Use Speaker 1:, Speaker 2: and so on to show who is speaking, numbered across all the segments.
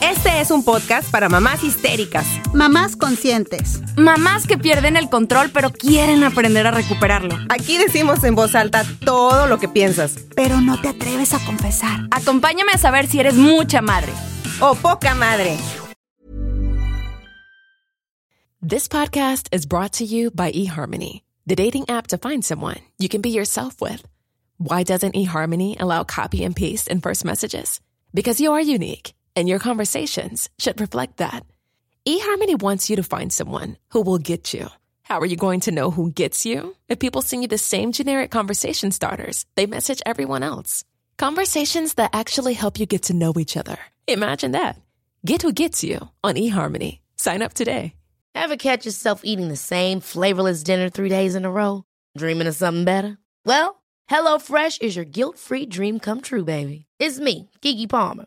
Speaker 1: Este es un podcast para mamás histéricas,
Speaker 2: Mamás conscientes.
Speaker 3: Mamás que pierden el control pero quieren aprender a recuperarlo.
Speaker 1: Aquí decimos en voz alta todo lo que piensas.
Speaker 2: Pero no te atreves a confesar.
Speaker 3: Acompáñame a saber si eres mucha madre.
Speaker 1: O poca madre.
Speaker 4: This podcast is brought to you by eHarmony, the dating app to find someone you can be yourself with. Why doesn't eHarmony allow copy and paste in first messages? Because you are unique, and your conversations should reflect that. eHarmony wants you to find someone who will get you. How are you going to know who gets you? If people send you the same generic conversation starters, they message everyone else. Conversations that actually help you get to know each other. Imagine that. Get who gets you on eHarmony. Sign up today.
Speaker 5: Ever catch yourself eating the same flavorless dinner three days in a row? Dreaming of something better? Well, HelloFresh is your guilt-free dream come true, baby. It's me, Kiki Palmer.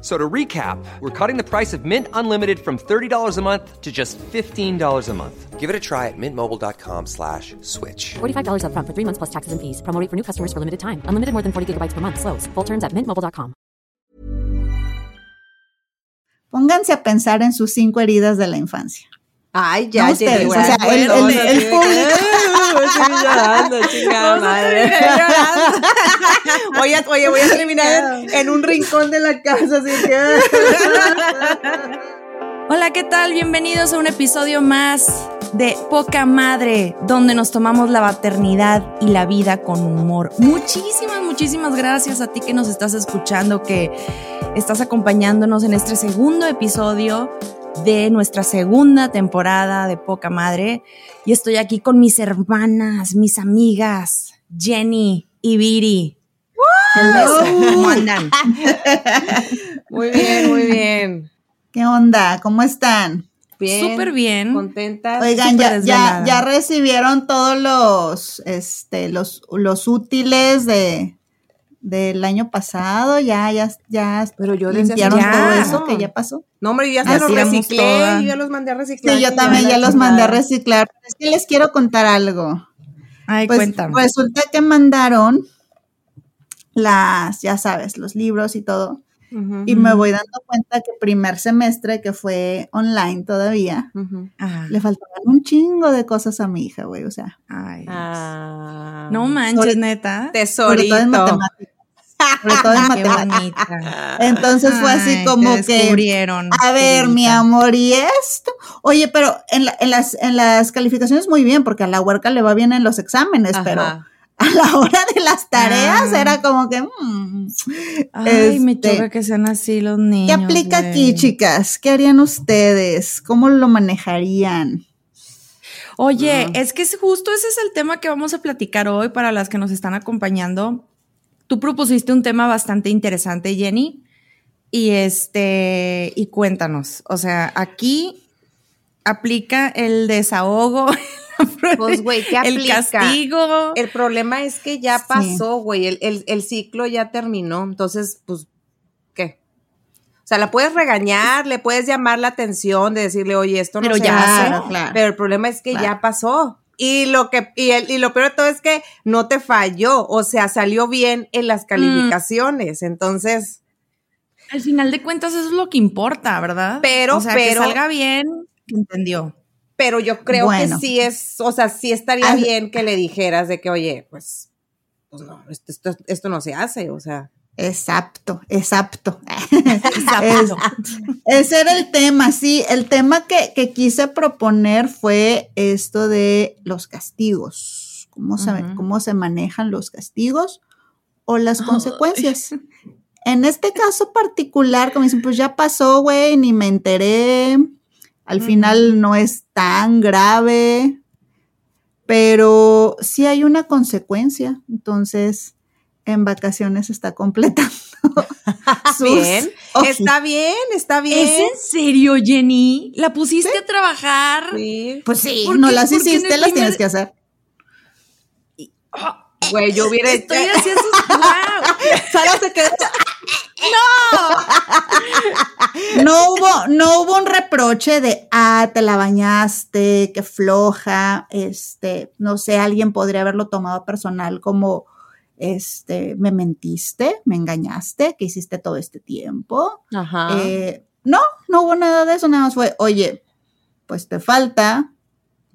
Speaker 6: F- So to recap, we're cutting the price of Mint Unlimited from $30 a month to just $15 a month.
Speaker 7: Give it a try at mintmobile.com slash switch.
Speaker 8: $45 upfront for three months plus taxes and fees. Promo for new customers for limited time. Unlimited more than 40 gigabytes per month. Slows. Full terms at mintmobile.com.
Speaker 2: Pónganse a pensar en sus cinco heridas de la infancia.
Speaker 1: Ay, ya,
Speaker 2: No ustedes,
Speaker 1: Jenny,
Speaker 2: o sea, el-
Speaker 1: bueno,
Speaker 2: el- el
Speaker 1: sí. Ay, estoy llorando, chingada
Speaker 2: Vamos a
Speaker 1: madre. Voy a, oye, voy a terminar en, en un rincón de la casa, así que...
Speaker 3: Hola, ¿qué tal? Bienvenidos a un episodio más de Poca Madre, donde nos tomamos la maternidad y la vida con humor. Muchísimas, muchísimas gracias a ti que nos estás escuchando, que estás acompañándonos en este segundo episodio de nuestra segunda temporada de Poca Madre. Y estoy aquí con mis hermanas, mis amigas, Jenny y Viri. Hello. ¿Cómo andan?
Speaker 1: Muy bien, muy bien.
Speaker 2: ¿Qué onda? ¿Cómo están?
Speaker 1: Bien.
Speaker 3: Súper bien.
Speaker 1: Contenta.
Speaker 2: Oigan, ya, ya, ya recibieron todos los, este, los, los útiles de del año pasado, ya, ya, ya
Speaker 1: Pero yo
Speaker 2: limpiaron
Speaker 3: ya.
Speaker 2: todo eso que ya pasó.
Speaker 1: No, hombre, yo ya se los reciclé,
Speaker 2: toda.
Speaker 1: yo ya los mandé a reciclar.
Speaker 2: Sí, yo también ya los mandé a reciclar. Es que les quiero contar algo.
Speaker 3: Ay,
Speaker 2: Pues
Speaker 3: cuéntame.
Speaker 2: resulta que mandaron las, ya sabes, los libros y todo. Y me voy dando cuenta que primer semestre, que fue online todavía, le faltaban un chingo de cosas a mi hija, güey. O sea,
Speaker 3: Ay,
Speaker 1: Ah.
Speaker 3: no manches,
Speaker 2: Sobre-
Speaker 3: neta.
Speaker 2: sobre todo en
Speaker 1: Tesorito.
Speaker 2: matemáticas. Sobre todo en matemáticas. Entonces fue así como
Speaker 3: te
Speaker 2: que,
Speaker 3: descubrieron.
Speaker 2: a ver, mi amor, ¿y esto? Oye, pero en, la- en las, en las calificaciones muy bien, porque a la huerca le va bien en los exámenes, pero. A la hora de las tareas
Speaker 3: Ah.
Speaker 2: era como que, mm,
Speaker 3: Ay, me
Speaker 2: este,
Speaker 3: choca que sean así los niños.
Speaker 2: ¿qué aplica aquí, chicas? ¿Qué harían ustedes? ¿Cómo lo manejarían?
Speaker 3: Oye, es que es justo ese es el tema que vamos a platicar hoy para las que nos están acompañando. Tú propusiste un tema bastante interesante, Jenny. Y este, y cuéntanos. O sea, aquí aplica el desahogo,
Speaker 1: Pues, güey, ¿qué
Speaker 3: el
Speaker 1: aplica?
Speaker 3: castigo.
Speaker 1: El problema es que ya pasó, güey, el, el- el ciclo ya terminó, entonces, pues, ¿qué? O sea, la puedes regañar, le puedes llamar la atención de decirle, oye, esto no
Speaker 3: Pero
Speaker 1: se
Speaker 3: ya
Speaker 1: hace,
Speaker 2: pasó. Claro.
Speaker 1: pero el problema es que
Speaker 2: Claro.
Speaker 1: ya pasó. Y lo que, y, el- y lo peor de todo es que no te falló, o sea, salió bien en
Speaker 3: Mm.
Speaker 1: las calificaciones, entonces,
Speaker 3: Al final de cuentas, eso es lo que importa, ¿verdad?
Speaker 1: Pero,
Speaker 3: o sea,
Speaker 1: pero-
Speaker 3: que salga bien, entendió.
Speaker 1: Pero yo creo
Speaker 2: Bueno.
Speaker 1: que sí es, o sea, sí estaría bien que le dijeras de que, oye, pues, pues no, esto, esto, esto no se hace, o sea.
Speaker 2: Exacto, exacto.
Speaker 3: Exacto.
Speaker 2: Ese era el tema, sí. El tema que, que quise proponer fue esto de los castigos. ¿Cómo se,
Speaker 3: Ujú.
Speaker 2: cómo se manejan los castigos o las consecuencias? En este caso particular, como dicen, pues ya pasó, güey, ni me enteré. Al final no es tan grave. pero sí hay una consecuencia. Entonces, en vacaciones está completando. sus
Speaker 1: Bien, está bien, está bien.
Speaker 3: ¿Es en serio, Jenny? ¿La pusiste a trabajar?
Speaker 1: Sí.
Speaker 2: Pues sí,
Speaker 3: ¿Por
Speaker 2: no
Speaker 3: qué-
Speaker 2: las hiciste, las
Speaker 3: primer-
Speaker 2: tienes que hacer.
Speaker 1: Güey, yo hubiera
Speaker 3: Estoy haciendo sus... ¡Wow!
Speaker 1: Sara se quedó.
Speaker 2: No hubo, no hubo un reproche de, ah, te la bañaste, qué floja, este, no sé, alguien podría haberlo tomado personal como, este, me mentiste, me engañaste, que hiciste todo este tiempo.
Speaker 1: Ajá.
Speaker 2: Eh, no, no hubo nada de eso, nada más fue, oye, pues te falta,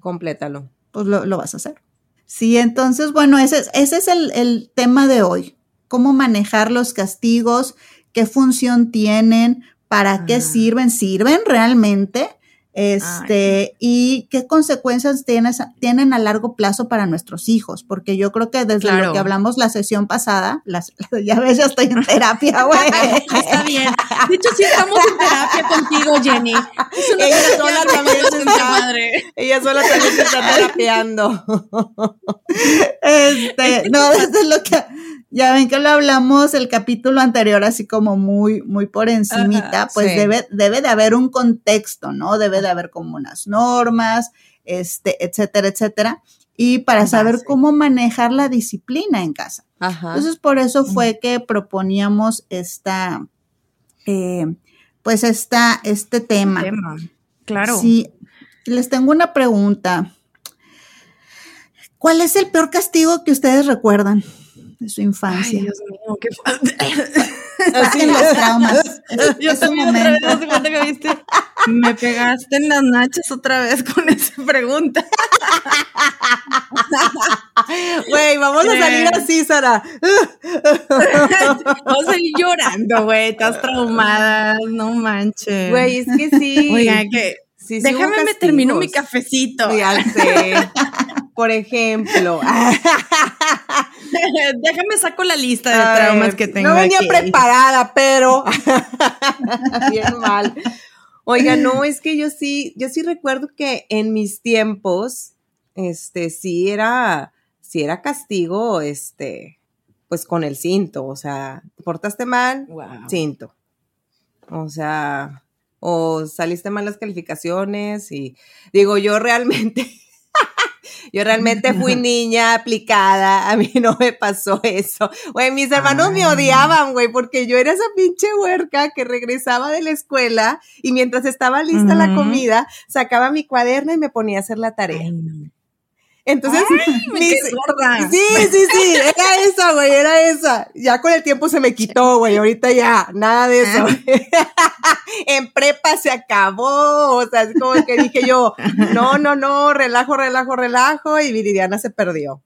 Speaker 1: Complétalo.
Speaker 2: pues lo, lo vas a hacer. Sí, entonces, bueno, ese es, ese es el, el tema de hoy. Cómo manejar los castigos, qué función tienen, para qué
Speaker 3: Ah.
Speaker 2: sirven, sirven realmente, este, y qué consecuencias tienes- tienen a largo plazo para nuestros hijos, porque yo creo que desde
Speaker 3: Claro.
Speaker 2: lo que hablamos la sesión pasada, las, ya ves, ya estoy en terapia, güey.
Speaker 3: Está bien. De hecho, sí estamos en terapia contigo, Jenny. Es una
Speaker 1: Ella sola también
Speaker 3: en
Speaker 1: está-
Speaker 3: madre.
Speaker 1: Ella sola también se está terapeando.
Speaker 2: Este, no, desde lo que, ya ven que lo hablamos el capítulo anterior, así como muy, muy por encimita,
Speaker 1: Ajá,
Speaker 2: pues
Speaker 1: sí.
Speaker 2: debe, debe de haber un contexto, ¿no? Debe de haber como unas normas, este, etcétera, etcétera. Y para saber cómo manejar la disciplina en casa.
Speaker 1: Ajá.
Speaker 2: Entonces, por eso fue que proponíamos esta, eh, pues esta, este tema.
Speaker 3: Tema. Claro.
Speaker 2: Sí, les tengo una pregunta. ¿Cuál es el peor castigo que ustedes recuerdan de su
Speaker 3: Ay,
Speaker 2: infancia?
Speaker 3: Dios mío, qué
Speaker 2: Saquen los traumas. Es,
Speaker 3: Yo
Speaker 2: es
Speaker 3: también otra vez, haz de cuenta que viste. Me pegaste en las nachas otra vez con esa pregunta.
Speaker 1: Güey, vamos a salir así, Sara.
Speaker 3: Vamos a ir llorando, güey. Estás traumada. No manches.
Speaker 1: Güey, es que sí.
Speaker 3: Oiga, que.
Speaker 1: Sí,
Speaker 3: Déjame me termino mi cafecito.
Speaker 1: Ya sé. Por ejemplo.
Speaker 3: Déjame saco la lista de
Speaker 1: A
Speaker 3: traumas
Speaker 1: ver,
Speaker 3: que tengo.
Speaker 1: No venía
Speaker 3: aquí.
Speaker 1: preparada, pero bien mal. Oiga, no, es que yo sí, yo sí recuerdo que en mis tiempos, este, sí era, sí era castigo, este, pues con el cinto, o sea, te portaste mal,
Speaker 3: Wow.
Speaker 1: cinto. O sea, o saliste mal las calificaciones y digo, yo realmente, yo realmente fui niña aplicada, a mí no me pasó eso. Güey, mis hermanos me odiaban, güey, porque yo era esa pinche huerca que regresaba de la escuela y mientras estaba lista la comida, sacaba mi cuaderno y me ponía a hacer la tarea.
Speaker 3: Ay,
Speaker 1: Entonces,
Speaker 3: Me
Speaker 1: mis-
Speaker 3: quedé gorda.
Speaker 1: Sí, sí, sí, era esa, güey, era esa. Ya con el tiempo se me quitó, güey, ahorita ya, nada de eso. en prepa se acabó, o sea, es como que dije yo, no, no, no, relajo, relajo, relajo, y Viridiana se perdió.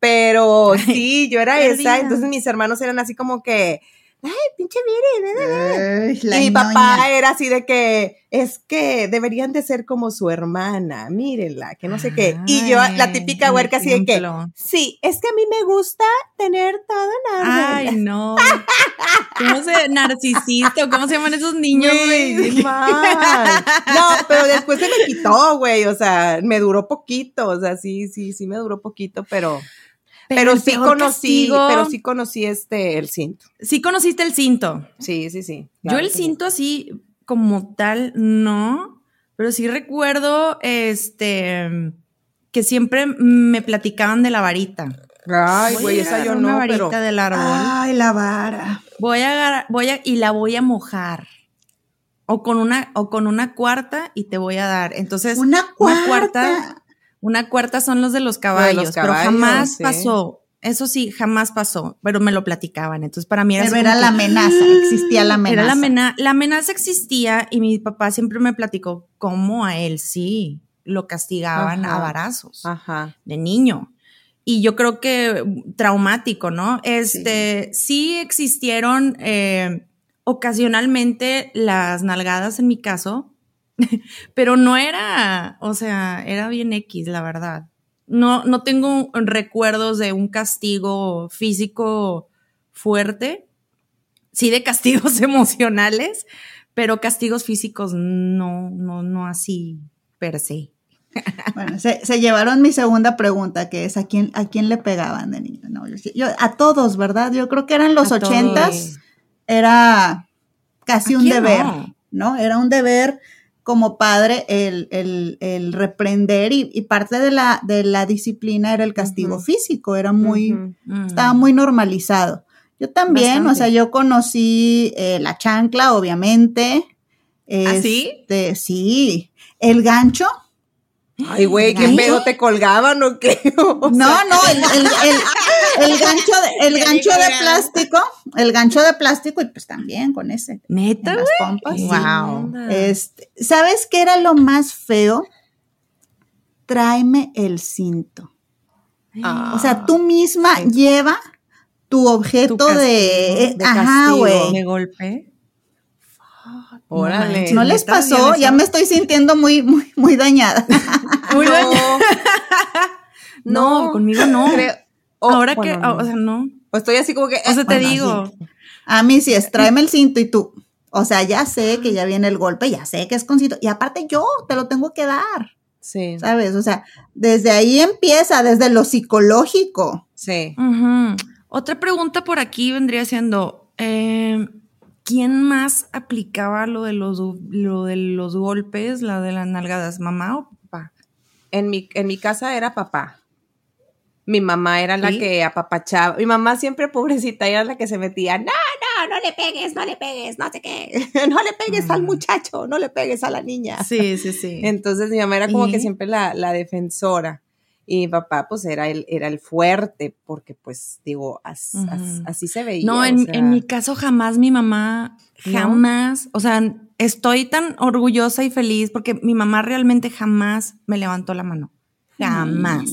Speaker 1: Pero sí, yo era
Speaker 3: perdida.
Speaker 1: esa, entonces mis hermanos eran así como que, ay, pinche Viri, y mi
Speaker 2: ñoña.
Speaker 1: papá era así de que es que deberían de ser como su hermana, mírenla, que no sé qué. Y yo, la típica huerca así de que, sí, es que a mí me gusta tener todo en.
Speaker 3: Ay, no. ¿Cómo se narcisista cómo se llaman esos niños,
Speaker 1: Güey. No, pero después se me quitó, güey, o sea, me duró poquito, o sea, sí, sí, sí me duró poquito, pero, pero, sí conocí,
Speaker 3: castigo-
Speaker 1: pero sí conocí este, el cinto.
Speaker 3: Sí conociste el cinto.
Speaker 1: Sí, sí, sí.
Speaker 3: Yo el cinto así como tal, no, pero sí recuerdo este que siempre me platicaban de la varita.
Speaker 1: Ay, güey, esa yo
Speaker 3: agarrar una
Speaker 1: no,
Speaker 3: varita
Speaker 1: pero.
Speaker 3: del árbol.
Speaker 2: Ay, la vara.
Speaker 3: Voy a agarrar, voy a y la voy a mojar. O con una o con una cuarta y te voy a dar. Entonces,
Speaker 2: Una
Speaker 3: una
Speaker 2: cuarta.
Speaker 3: Una cuarta son los de los caballos, pero
Speaker 1: caballos,
Speaker 3: jamás
Speaker 1: sí.
Speaker 3: pasó. Eso sí, jamás pasó, pero me lo platicaban. Entonces, para mí era
Speaker 2: Pero
Speaker 3: así
Speaker 2: era la amenaza, existía la amenaza.
Speaker 3: Era la, amena- la amenaza existía y mi papá siempre me platicó cómo a él sí lo castigaban
Speaker 1: Ajá.
Speaker 3: a varazos
Speaker 1: Ajá.
Speaker 3: de niño. Y yo creo que traumático, ¿no? Este, sí, existieron eh, ocasionalmente las nalgadas en mi caso, pero no era, o sea, era bien X, la verdad. No, no tengo recuerdos de un castigo físico fuerte, sí de castigos emocionales, pero castigos físicos no, no, no así per se.
Speaker 2: Bueno, se, se llevaron mi segunda pregunta, que es ¿a quién, a quién le pegaban de niño? No, yo, yo- a todos, ¿verdad? Yo creo que eran los ochentas, era casi
Speaker 3: ¿A
Speaker 2: un deber,
Speaker 3: no?
Speaker 2: no? Era un deber como padre el, el, el reprender y, y parte de la, de la disciplina era el castigo físico, era muy, estaba muy normalizado. Yo también, o sea, yo conocí eh, la chancla, obviamente.
Speaker 3: ¿Ah, sí?
Speaker 2: Este, sí. El gancho.
Speaker 1: Ay, güey, ¿qué pedo te colgaban o qué? O
Speaker 2: No,
Speaker 1: sea,
Speaker 2: no, el, el- el- el gancho, de, el gancho de plástico, el gancho de plástico y pues también con ese.
Speaker 3: Neta,
Speaker 2: en las pompas, sí.
Speaker 3: Wow.
Speaker 2: Este, ¿Sabes qué era lo más feo? Tráeme el cinto.
Speaker 1: Ah.
Speaker 2: O sea, tú misma lleva tu objeto
Speaker 3: Tu castigo,
Speaker 2: de,
Speaker 1: de
Speaker 2: ajá,
Speaker 1: castigo.
Speaker 2: güey.
Speaker 3: ¿De golpe?
Speaker 1: Órale.
Speaker 2: ¿No
Speaker 3: ¿Neta
Speaker 2: les pasó? Ya me estoy sintiendo muy, muy, muy dañada.
Speaker 3: Muy
Speaker 1: no,
Speaker 3: No,
Speaker 1: No,
Speaker 3: conmigo no.
Speaker 1: creo-
Speaker 3: Ahora
Speaker 1: bueno,
Speaker 3: que,
Speaker 1: no.
Speaker 3: o sea, no.
Speaker 1: O estoy así como que.
Speaker 3: O sea, te
Speaker 2: Bueno,
Speaker 3: digo.
Speaker 2: A mí sí es, tráeme el cinto y tú. O sea, ya sé que ya viene el golpe, ya sé que es con cinto. Y aparte yo te lo tengo que dar,
Speaker 1: Sí,
Speaker 2: ¿sabes? O sea, desde ahí empieza, desde lo psicológico.
Speaker 1: sí.
Speaker 3: Otra pregunta por aquí vendría siendo, eh, ¿quién más aplicaba lo de los, lo de los golpes, la de las nalgadas, mamá o papá?
Speaker 1: En mi, en mi casa era papá. Mi mamá era la
Speaker 3: ¿Sí?
Speaker 1: que apapachaba. Mi mamá siempre, pobrecita, era la que se metía. No, no, no le pegues, no le pegues, no sé qué. No le pegues al muchacho, no le pegues a la niña.
Speaker 3: Sí, sí, sí.
Speaker 1: Entonces mi mamá era como que siempre la, la defensora. Y mi papá, pues, era el, era el fuerte, porque, pues, digo, as- as-
Speaker 3: Ujú.
Speaker 1: así se veía.
Speaker 3: No,
Speaker 1: o
Speaker 3: en,
Speaker 1: sea,
Speaker 3: en mi caso jamás mi mamá,
Speaker 1: ¿No?
Speaker 3: jamás, o sea, estoy tan orgullosa y feliz porque mi mamá realmente jamás me levantó la mano. Jamás.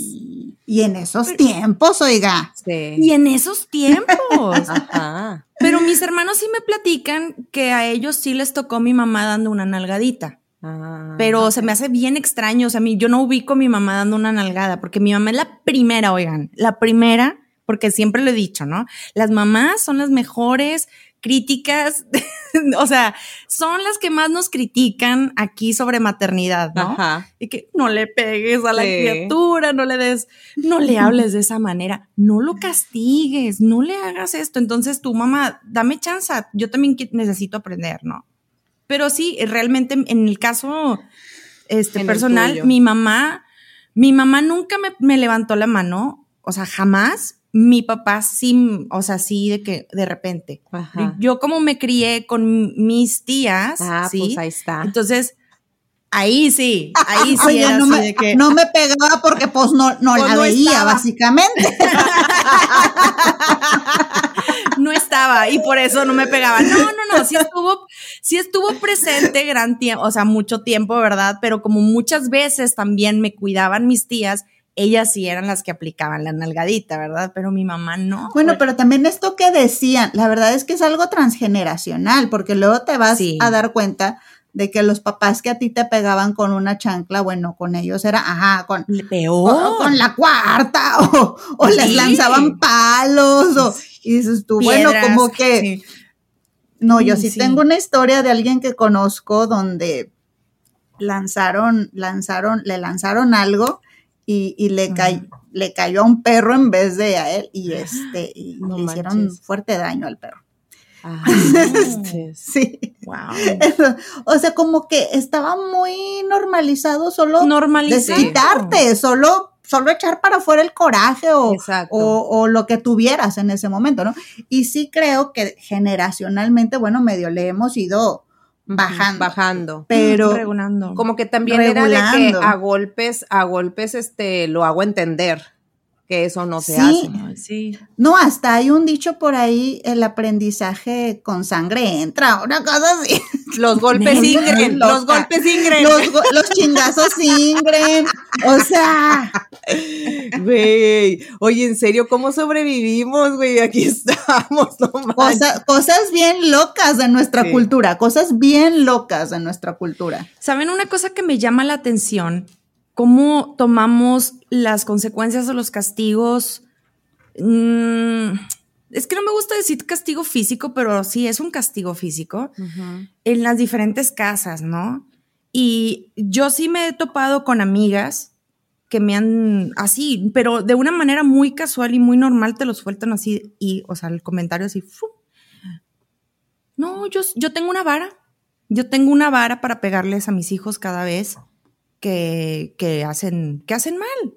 Speaker 2: Y en esos tiempos, oiga.
Speaker 1: Sí.
Speaker 3: Y en esos tiempos.
Speaker 1: Ajá.
Speaker 3: Pero mis hermanos sí me platican que a ellos sí les tocó mi mamá dando una nalgadita.
Speaker 1: Ah,
Speaker 3: Pero se me hace bien extraño. O sea, a mí, yo no ubico a mi mamá dando una nalgada, porque mi mamá es la primera, oigan, la primera, porque siempre lo he dicho, ¿no? Las mamás son las mejores críticas, o sea, son las que más nos critican aquí sobre maternidad, ¿no?
Speaker 1: Ajá.
Speaker 3: Y que no le pegues a la
Speaker 1: Sí.
Speaker 3: criatura, no le des, no le hables de esa manera, no lo castigues, no le hagas esto. Entonces, tu mamá, dame chance, yo también necesito aprender, ¿no? Pero sí, realmente en el caso este,
Speaker 1: En
Speaker 3: personal, mi mamá, mi mamá nunca me, me levantó la mano, o sea, jamás. Mi papá sí, o sea, sí, de que de repente.
Speaker 1: Ajá.
Speaker 3: Yo como me crié con mis tías,
Speaker 1: Ah,
Speaker 3: ¿sí?
Speaker 1: pues ahí está.
Speaker 3: Entonces, ahí sí, ahí sí
Speaker 2: Oye,
Speaker 3: era
Speaker 2: no
Speaker 3: así
Speaker 2: me,
Speaker 3: de que
Speaker 2: no me pegaba porque pues no, no
Speaker 1: Pues
Speaker 2: la
Speaker 1: no
Speaker 2: veía,
Speaker 1: estaba.
Speaker 2: básicamente.
Speaker 3: estaba y por eso no me pegaba. No, no, no, sí estuvo, sí estuvo presente gran tiempo, o sea, mucho tiempo, ¿verdad? Pero como muchas veces también me cuidaban mis tías, ellas sí eran las que aplicaban la nalgadita, ¿verdad? Pero mi mamá no.
Speaker 2: Bueno, pero también esto que decían, la verdad es que es algo transgeneracional, porque luego te vas
Speaker 3: Sí.
Speaker 2: a dar cuenta de que los papás que a ti te pegaban con una chancla, bueno, con ellos era, ajá, con,
Speaker 3: Le
Speaker 2: o-
Speaker 3: peor.
Speaker 2: con la cuarta, o, o les lanzaban palos, o, y dices tú, bueno, como que,
Speaker 3: sí.
Speaker 2: no, yo
Speaker 3: Mm,
Speaker 2: sí,
Speaker 3: sí.
Speaker 2: tengo una historia de alguien que conozco donde lanzaron, lanzaron, le lanzaron algo y, y le, cay- le cayó a un perro en vez de a él y este y
Speaker 1: No
Speaker 2: le hicieron fuerte daño al perro.
Speaker 1: Ah,
Speaker 2: Sí.
Speaker 3: Wow.
Speaker 2: O sea, como que estaba muy normalizado solo
Speaker 3: Normalizado.
Speaker 2: desquitarte, solo, solo echar para afuera el coraje o, o, o lo que tuvieras en ese momento, ¿no? Y sí creo que generacionalmente, bueno, medio le hemos ido bajando.
Speaker 1: Bajando.
Speaker 2: Pero
Speaker 3: Regulando.
Speaker 1: Como que también era de que a golpes, a golpes, este, lo hago entender que eso no se
Speaker 2: Sí.
Speaker 1: hace.
Speaker 3: Ay, sí.
Speaker 2: no, hasta hay un dicho por ahí, el aprendizaje con sangre entra, una cosa así.
Speaker 1: Los golpes ingren, los golpes ingren.
Speaker 2: Los, go- los chingazos ingren. O sea,
Speaker 1: Güey, oye, en serio, ¿cómo sobrevivimos, güey? Aquí estamos, no
Speaker 2: cosa- cosas bien locas de nuestra
Speaker 1: Sí.
Speaker 2: cultura, cosas bien locas de nuestra cultura.
Speaker 3: ¿Saben una cosa que me llama la atención? ¿Cómo tomamos las consecuencias o los castigos? Mm, es que no me gusta decir castigo físico, pero sí es un castigo físico en las diferentes casas, ¿no? Y yo sí me he topado con amigas que me han así, pero de una manera muy casual y muy normal te lo sueltan así y, o sea, el comentario así, no, yo, yo tengo una vara, yo tengo una vara para pegarles a mis hijos cada vez que, que hacen, que hacen mal.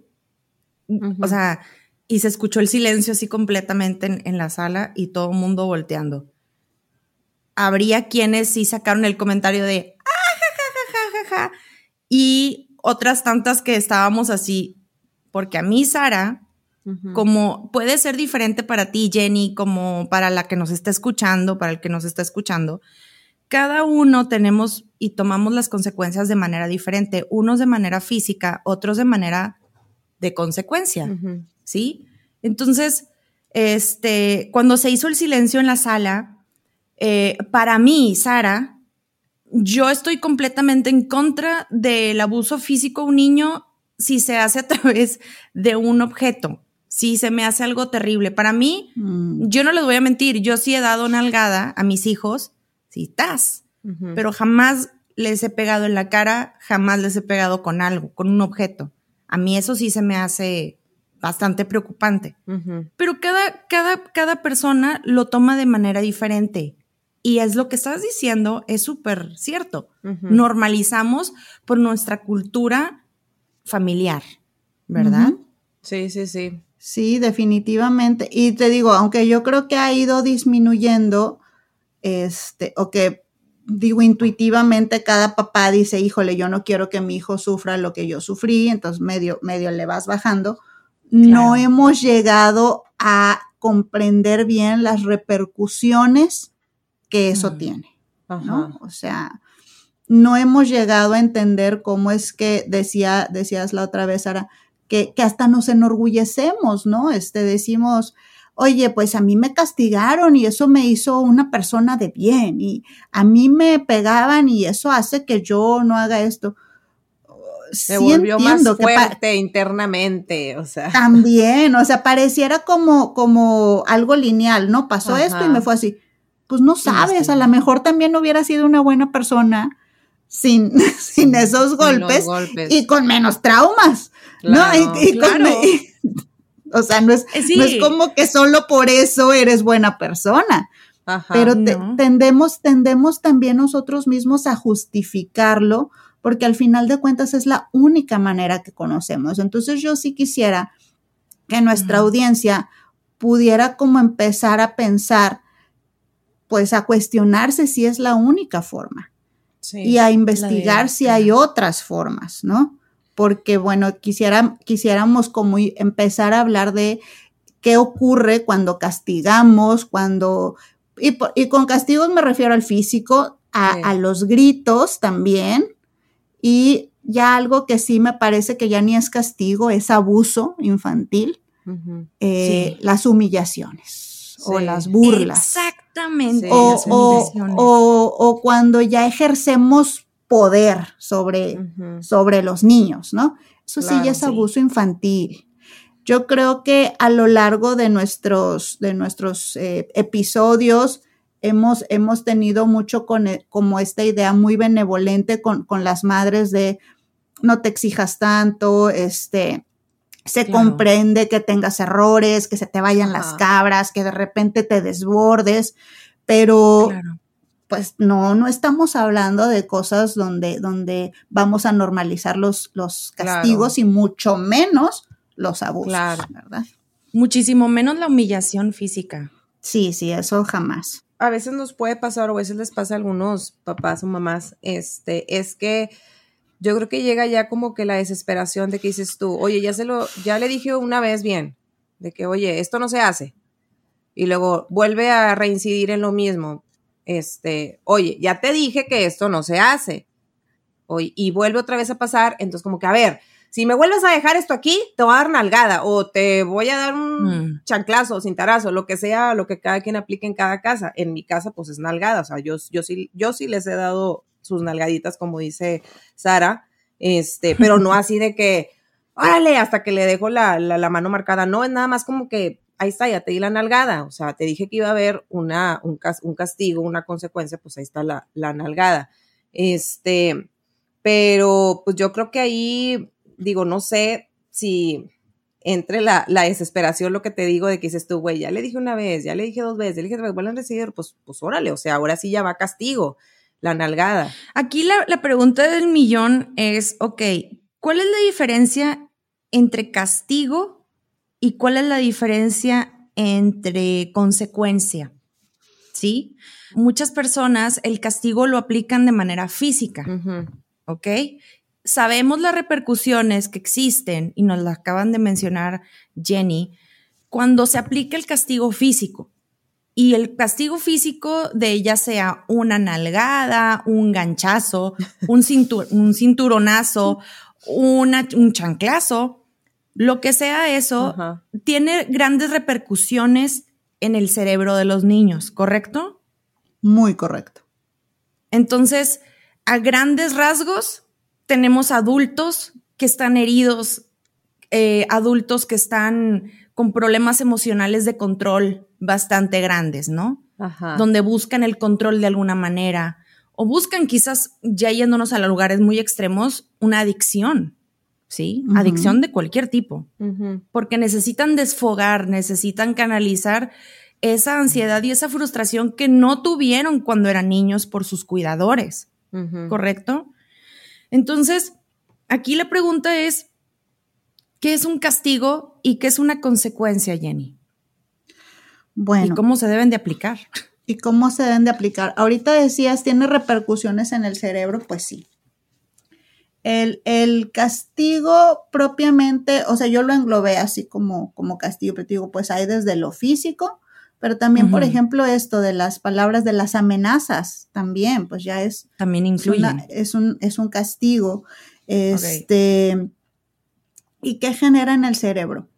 Speaker 3: O sea, y se escuchó el silencio así completamente en, en la sala y todo el mundo volteando. Habría quienes sí sacaron el comentario de, ah, ja, ja, ja, ja, ja, ja, y otras tantas que estábamos así, porque a mí, Sara, como puede ser diferente para ti, Jenny, como para la que nos está escuchando, para el que nos está escuchando, cada uno tenemos y tomamos las consecuencias de manera diferente, unos de manera física, otros de manera de consecuencia, ¿sí? Entonces, este, cuando se hizo el silencio en la sala, eh, para mí, Sara, yo estoy completamente en contra del abuso físico a un niño si se hace a través de un objeto. Si se me hace algo terrible. Para mí,
Speaker 2: Mm.
Speaker 3: yo no les voy a mentir, yo sí he dado nalgada a mis hijos, sí, estás, pero jamás les he pegado en la cara, jamás les he pegado con algo, con un objeto. A mí eso sí se me hace bastante preocupante. Pero cada, cada, cada persona lo toma de manera diferente. Y es lo que estás diciendo, es súper cierto. Normalizamos por nuestra cultura familiar, ¿verdad?
Speaker 1: Sí, sí, sí.
Speaker 2: Sí, definitivamente. Y te digo, aunque yo creo que ha ido disminuyendo, este, o que digo intuitivamente cada papá dice, híjole, yo no quiero que mi hijo sufra lo que yo sufrí, entonces medio, medio le vas bajando. No hemos llegado a comprender bien las repercusiones que eso
Speaker 3: Mm.
Speaker 2: tiene.
Speaker 1: Ajá.
Speaker 2: ¿no? O sea, no hemos llegado a entender cómo es que decía, decías la otra vez, Sara, que, que hasta nos enorgullecemos, ¿no? Este, decimos, oye, pues a mí me castigaron y eso me hizo una persona de bien y a mí me pegaban y eso hace que yo no haga esto.
Speaker 1: Se
Speaker 2: Sí
Speaker 1: volvió más
Speaker 2: que
Speaker 1: fuerte internamente, o sea.
Speaker 2: también, o sea, pareciera como, como algo lineal, ¿no? Pasó esto y me fue así. Pues no sabes, a lo mejor también hubiera sido una buena persona sin, sin esos
Speaker 1: Sin
Speaker 2: golpes, y con menos traumas,
Speaker 1: Claro,
Speaker 2: ¿no? Y- y con
Speaker 3: claro.
Speaker 2: me- y- o sea, no es,
Speaker 3: Eh, sí.
Speaker 2: no es como que solo por eso eres buena persona,
Speaker 1: Ajá.
Speaker 2: pero te-
Speaker 3: no.
Speaker 2: tendemos, tendemos también nosotros mismos a justificarlo, porque al final de cuentas es la única manera que conocemos. Entonces yo sí quisiera que nuestra audiencia pudiera como empezar a pensar, pues a cuestionarse si es la única forma
Speaker 1: Sí.
Speaker 2: y a investigar si hay otras formas, ¿no? Porque, bueno, quisiera, quisiéramos como empezar a hablar de qué ocurre cuando castigamos, cuando... Y, con castigos me refiero al físico, a,
Speaker 1: Sí.
Speaker 2: a los gritos también, y ya algo que sí me parece que ya ni es castigo, es abuso infantil, eh,
Speaker 3: Sí.
Speaker 2: las humillaciones o las burlas
Speaker 3: Exactamente.
Speaker 2: O,
Speaker 3: las
Speaker 2: o- o- o cuando ya ejercemos poder sobre, sobre los niños, ¿no? Eso sí ya es
Speaker 3: sí.
Speaker 2: abuso infantil. Yo creo que a lo largo de nuestros, de nuestros eh, episodios hemos, hemos tenido mucho con, e- como esta idea muy benevolente con, con las madres de no te exijas tanto, este, se
Speaker 3: Claro.
Speaker 2: comprende que tengas errores, que se te vayan las cabras, que de repente te desbordes, pero
Speaker 3: Claro.
Speaker 2: Pues no, no estamos hablando de cosas donde, donde vamos a normalizar los, los
Speaker 1: Claro.
Speaker 2: castigos y mucho menos los abusos,
Speaker 1: Claro.
Speaker 2: ¿verdad?
Speaker 3: Muchísimo menos la humillación física.
Speaker 2: Sí, sí, eso jamás.
Speaker 1: a veces nos puede pasar o a veces les pasa a algunos papás o mamás, este, es que yo creo que llega ya como que la desesperación de que dices tú, oye, ya se lo, ya le dije una vez bien, de que, oye, esto no se hace. Y luego vuelve a reincidir en lo mismo. Este, oye, ya te dije que esto no se hace. Oye, y vuelve otra vez a pasar, entonces como que, a ver, si me vuelves a dejar esto aquí, te voy a dar nalgada o te voy a dar un
Speaker 3: Mm.
Speaker 1: chanclazo, cintarazo, lo que sea, lo que cada quien aplique en cada casa. En mi casa, pues es nalgada, o sea, yo, yo, sí, yo sí les he dado sus nalgaditas, como dice Sara, este, pero no así de que, órale, hasta que le dejo la, la, la mano marcada, no, es nada más como que, ahí está, ya te di la nalgada, o sea, te dije que iba a haber una, un, un castigo, una consecuencia, pues ahí está la, la nalgada. Este, Pero pues yo creo que ahí, digo, no sé si entre la, la desesperación, lo que te digo de que dices tú, güey, ya le dije una vez, ya le dije dos veces, ya le dije, vuelven a recibir, pues, pues órale, o sea, ahora sí ya va castigo, la nalgada.
Speaker 3: Aquí la, la pregunta del millón es, ok, ¿cuál es la diferencia entre castigo y cuál es la diferencia entre consecuencia? ¿Sí? Muchas personas el castigo lo aplican de manera física, ¿ok? Sabemos las repercusiones que existen y nos las acaban de mencionar Jenny cuando se aplica el castigo físico. Y el castigo físico de ya sea una nalgada, un ganchazo, un, un cinturonazo, una, un chanclazo, lo que sea eso, tiene grandes repercusiones en el cerebro de los niños, ¿correcto?
Speaker 2: Muy correcto.
Speaker 3: Entonces, a grandes rasgos, tenemos adultos que están heridos, eh, adultos que están con problemas emocionales de control bastante grandes, ¿no?
Speaker 1: Ajá.
Speaker 3: Donde buscan el control de alguna manera o buscan quizás, ya yéndonos a lugares muy extremos, una adicción, ¿sí? Adicción de cualquier tipo, porque necesitan desfogar, necesitan canalizar esa ansiedad y esa frustración que no tuvieron cuando eran niños por sus cuidadores. ¿correcto? Entonces, aquí la pregunta es, ¿qué es un castigo y qué es una consecuencia, Jenny?
Speaker 2: Bueno.
Speaker 3: ¿Y cómo se deben de aplicar?
Speaker 2: ¿Y cómo se deben de aplicar? Ahorita decías, ¿tiene repercusiones en el cerebro? Pues sí. El, el castigo propiamente, o sea, yo lo englobé así como, como castigo, pero te digo, pues hay desde lo físico, pero también, por ejemplo, esto de las palabras de las amenazas, también, pues ya es,
Speaker 3: También incluye.
Speaker 2: una- es un, es un castigo. Este, ¿Y qué genera en el cerebro?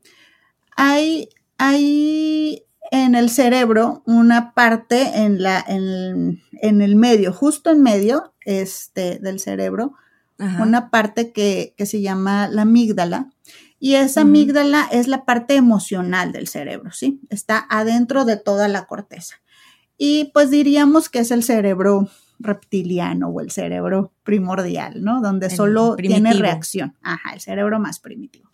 Speaker 2: Hay, hay en el cerebro una parte en, la, en, en el medio, justo en medio este, del cerebro,
Speaker 3: Ajá.
Speaker 2: una parte que, que se llama la amígdala. Y esa amígdala es la parte emocional del cerebro, ¿sí? Está adentro de toda la corteza. Y pues diríamos que es el cerebro reptiliano o el cerebro primordial, ¿no? Donde
Speaker 3: El
Speaker 2: solo tiene reacción. Ajá, el cerebro más primitivo.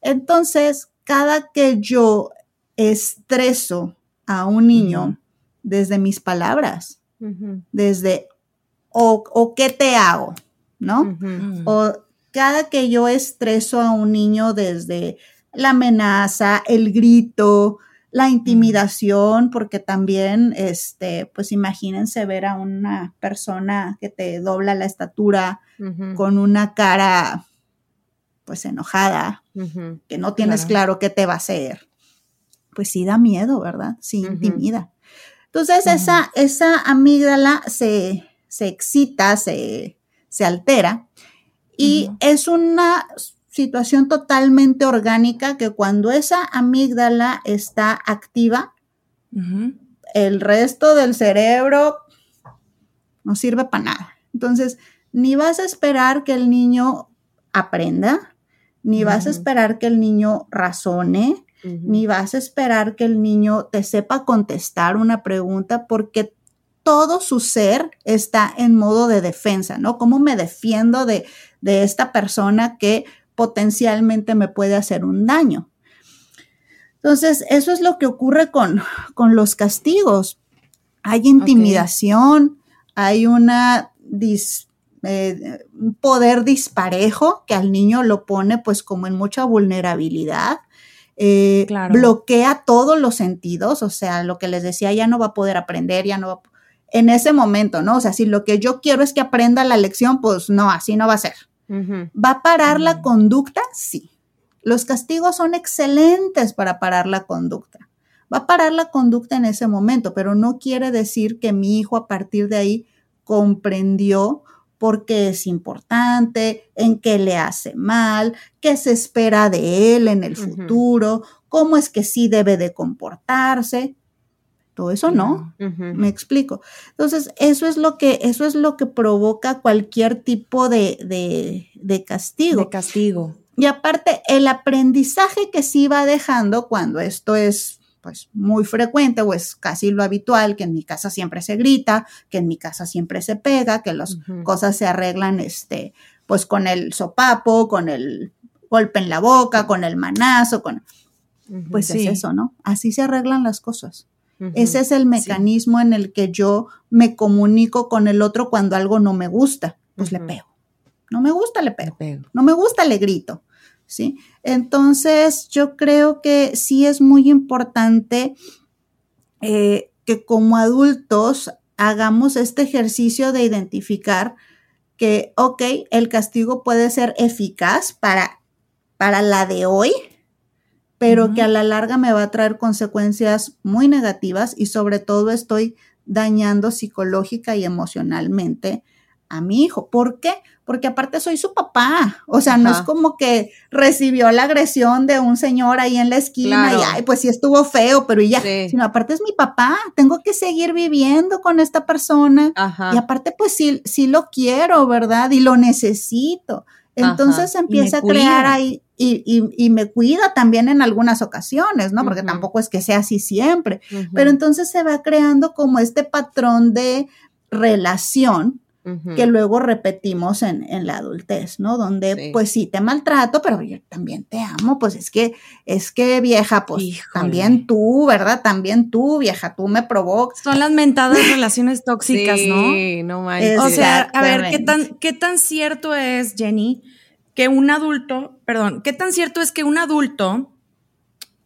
Speaker 2: Entonces, cada que yo estreso a un niño desde mis palabras, desde o, o qué te hago, ¿no? O cada que yo estreso a un niño desde la amenaza, el grito, la intimidación, porque también, este, pues imagínense ver a una persona que te dobla la estatura con una cara, pues enojada, que no tienes
Speaker 3: Claro.
Speaker 2: claro qué te va a hacer. Pues sí da miedo, ¿verdad? Sí intimida. Entonces, esa, esa amígdala se, se excita, se, se altera y es una situación totalmente orgánica que cuando esa amígdala está activa, el resto del cerebro no sirve para nada. Entonces, ni vas a esperar que el niño aprenda, ni vas a esperar que el niño razone, ni vas a esperar que el niño te sepa contestar una pregunta porque todo su ser está en modo de defensa, ¿no? ¿Cómo me defiendo de, de esta persona que potencialmente me puede hacer un daño? Entonces, eso es lo que ocurre con, con los castigos. Hay intimidación, hay una dis- eh, un poder disparejo que al niño lo pone pues como en mucha vulnerabilidad. eh,
Speaker 3: Claro.
Speaker 2: bloquea todos los sentidos, o sea, lo que les decía, ya no va a poder aprender, ya no va a- en ese momento, ¿no? O sea, si lo que yo quiero es que aprenda la lección, pues no, así no va a ser. ¿Va a parar la conducta? Sí. Los castigos son excelentes para parar la conducta. Va a parar la conducta en ese momento, pero no quiere decir que mi hijo a partir de ahí comprendió por qué es importante, en qué le hace mal, qué se espera de él en el futuro, cómo es que sí debe de comportarse. Todo eso no. Me explico. Entonces, eso es lo que, eso es lo que provoca cualquier tipo de, de, de castigo.
Speaker 3: De castigo.
Speaker 2: Y aparte, el aprendizaje que sí va dejando cuando esto es pues muy frecuente o es casi lo habitual, que en mi casa siempre se grita, que en mi casa siempre se pega, que las cosas se arreglan este, pues con el sopapo, con el golpe en la boca, con el manazo, con... Pues es eso, ¿no? Así se arreglan las cosas. Ese es el mecanismo en el que yo me comunico con el otro cuando algo no me gusta, pues le pego. No me gusta, le pego. No me gusta, le grito. ¿Sí? Entonces, yo creo que sí es muy importante eh, que como adultos hagamos este ejercicio de identificar que, ok, el castigo puede ser eficaz para, para la de hoy, pero que a la larga me va a traer consecuencias muy negativas y sobre todo estoy dañando psicológica y emocionalmente a mi hijo. ¿Por qué? Porque aparte soy su papá. O sea, no es como que recibió la agresión de un señor ahí en la esquina y, ay, pues sí estuvo feo, pero ya, sino aparte es mi papá. Tengo que seguir viviendo con esta persona. Y aparte, pues sí, sí lo quiero, ¿verdad? Y lo necesito. Entonces empieza a crear ahí y, me cuida también en algunas ocasiones, ¿no? Porque tampoco es que sea así siempre. Pero entonces se va creando como este patrón de relación que luego repetimos en, la adultez, ¿no? Donde pues sí te maltrato, pero yo también te amo, pues es que, es que vieja, pues también tú, ¿verdad? También tú, vieja, tú me provocas.
Speaker 3: Son las mentadas relaciones tóxicas, ¿no? Sí, no manches. O sea, a ver, ¿qué tan, ¿qué tan cierto es, Jenny, que un adulto, perdón, qué tan cierto es que un adulto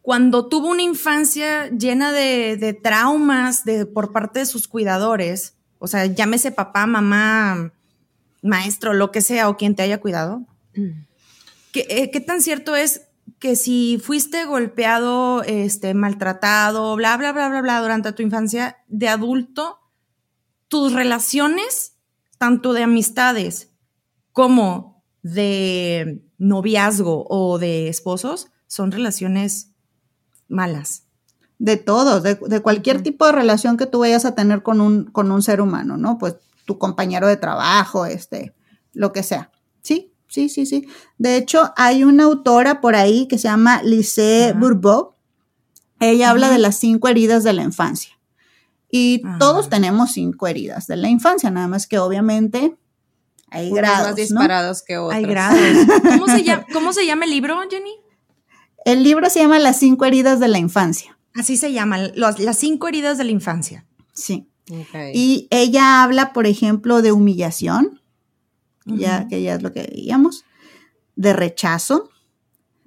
Speaker 3: cuando tuvo una infancia llena de, de traumas de, por parte de sus cuidadores, o sea, llámese papá, mamá, maestro, lo que sea, o quien te haya cuidado. Mm. Eh, ¿Qué, tan cierto es que si fuiste golpeado, este, maltratado, bla, bla, bla, bla, bla, durante tu infancia, de adulto, tus relaciones, tanto de amistades como de noviazgo o de esposos, son relaciones malas?
Speaker 2: de todos, de, cualquier tipo de relación que tú vayas a tener con un, con un ser humano, ¿no? Pues tu compañero de trabajo, este, lo que sea. Sí, sí, sí, sí. De hecho, hay una autora por ahí que se llama Lise Bourbeau. Ella habla de las cinco heridas de la infancia. Y todos tenemos cinco heridas de la infancia, nada más que obviamente hay grados. más
Speaker 1: disparados que otros.
Speaker 3: Hay grados. ¿Cómo se, llama, ¿Cómo se llama el libro, Jenny?
Speaker 2: El libro se llama Las cinco heridas de la infancia.
Speaker 3: Así se llaman, las cinco heridas de la infancia.
Speaker 2: Sí. Y ella habla, por ejemplo, de humillación, ya que ya es lo que veíamos, de rechazo,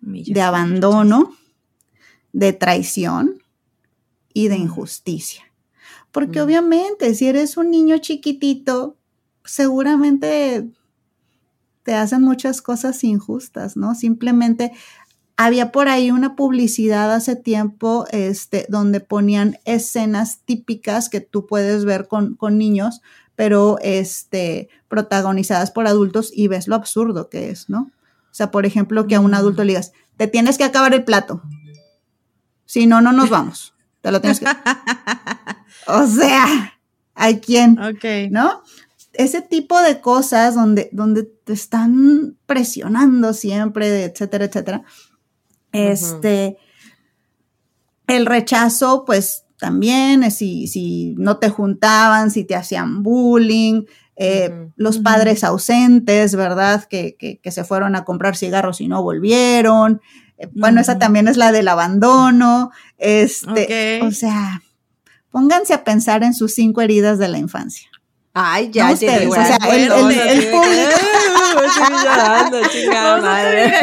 Speaker 2: de abandono, de traición y de injusticia. Porque obviamente si eres un niño chiquitito, seguramente te hacen muchas cosas injustas, ¿no? Simplemente había por ahí una publicidad hace tiempo este, donde ponían escenas típicas que tú puedes ver con, niños, pero este, protagonizadas por adultos y ves lo absurdo que es, ¿no? O sea, por ejemplo, que a un adulto le digas, te tienes que acabar el plato. Si no, no nos vamos. Te lo tienes que. o sea, hay quien. Ok. ¿No? Ese tipo de cosas donde, donde te están presionando siempre, etcétera, etcétera este, el rechazo, pues también, si, si no te juntaban, si te hacían bullying, eh, los padres ausentes, ¿verdad? Que, que, se fueron a comprar cigarros y no volvieron. Eh, bueno, esa también es la del abandono. Este, o sea, pónganse a pensar en sus cinco heridas de la infancia.
Speaker 1: Ay, ya, no ustedes, o sea, el, el, el público. llorando, chingada madre.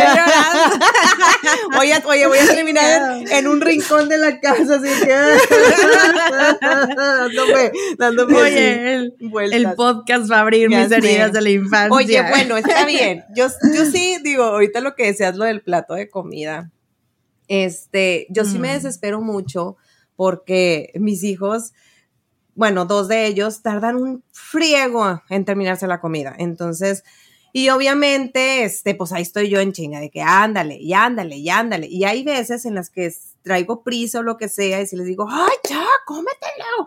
Speaker 1: Oye, oye, voy a terminar en, un rincón de la casa, así que dándome, dándome
Speaker 3: Oye, el, el, podcast va a abrir mis heridas de la infancia.
Speaker 1: Oye, bueno, está bien. Yo, yo sí digo, ahorita lo que decías lo del plato de comida. Este, yo sí me mm. desespero mucho porque mis hijos bueno, dos de ellos tardan un friego en terminarse la comida. Entonces, y obviamente, este, pues ahí estoy yo en chinga de que ándale, y ándale, y ándale. Y hay veces en las que traigo prisa o lo que sea, y si les digo, ay, ya, cómetelo,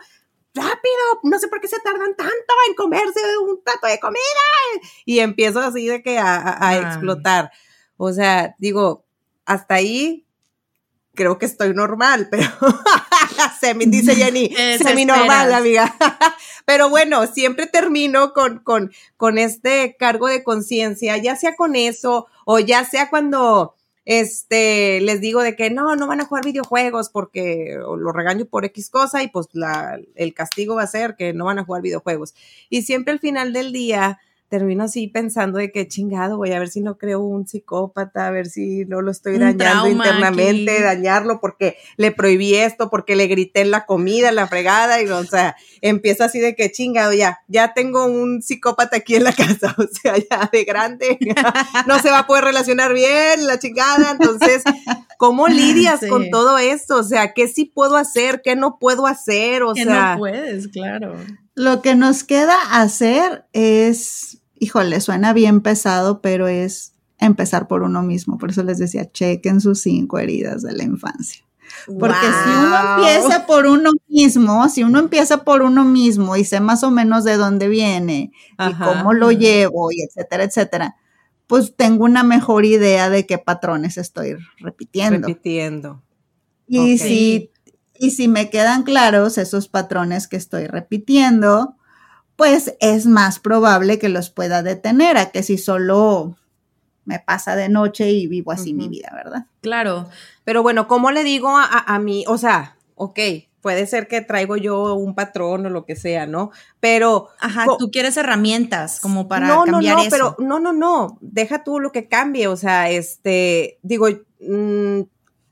Speaker 1: rápido, no sé por qué se tardan tanto en comerse un plato de comida. Y empiezo así de que a, explotar. O sea, digo, hasta ahí creo que estoy normal, pero semi, dice Jenny,
Speaker 3: Te
Speaker 1: semi normal,
Speaker 3: desesperas.
Speaker 1: amiga. pero bueno, siempre termino con, con, con este cargo de conciencia, ya sea con eso o ya sea cuando este, les digo de que no, no van a jugar videojuegos porque lo regaño por X cosa y pues la, el castigo va a ser que no van a jugar videojuegos. Y siempre al final del día termino así pensando de que chingado, voy a ver si no creo un psicópata, a ver si no lo estoy dañando internamente,
Speaker 3: aquí.
Speaker 1: dañarlo porque le prohibí esto, porque le grité en la comida, en la fregada, y o sea, empieza así de que chingado, ya, ya tengo un psicópata aquí en la casa, o sea, ya de grande, no se va a poder relacionar bien, la chingada, entonces, ¿cómo lidias
Speaker 3: Sí.
Speaker 1: con todo esto? O sea, ¿qué sí puedo hacer? ¿Qué no puedo hacer? O
Speaker 3: Que
Speaker 1: sea,
Speaker 3: no puedes, claro.
Speaker 2: Lo que nos queda hacer es, híjole, suena bien pesado, pero es empezar por uno mismo. Por eso les decía, chequen sus cinco heridas de la infancia. Porque si uno empieza por uno mismo, si uno empieza por uno mismo y sé más o menos de dónde viene y cómo lo llevo y etcétera, etcétera, pues tengo una mejor idea de qué patrones estoy repitiendo.
Speaker 1: repitiendo.
Speaker 2: Y si, y si me quedan claros esos patrones que estoy repitiendo, pues es más probable que los pueda detener a que si solo me pasa de noche y vivo así mi vida, ¿verdad?
Speaker 3: Claro.
Speaker 1: Pero bueno, ¿cómo le digo a, a, mí? O sea, ok, puede ser que traigo yo un patrón o lo que sea, ¿no? Pero
Speaker 3: Ajá, tú quieres herramientas como para
Speaker 1: no, no,
Speaker 3: cambiar
Speaker 1: no,
Speaker 3: eso.
Speaker 1: pero no, no, no, deja tú lo que cambie, o sea, este, digo, mm,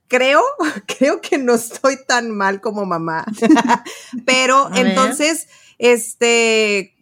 Speaker 1: creo, creo que no estoy tan mal como mamá, pero
Speaker 3: ver.
Speaker 1: Este,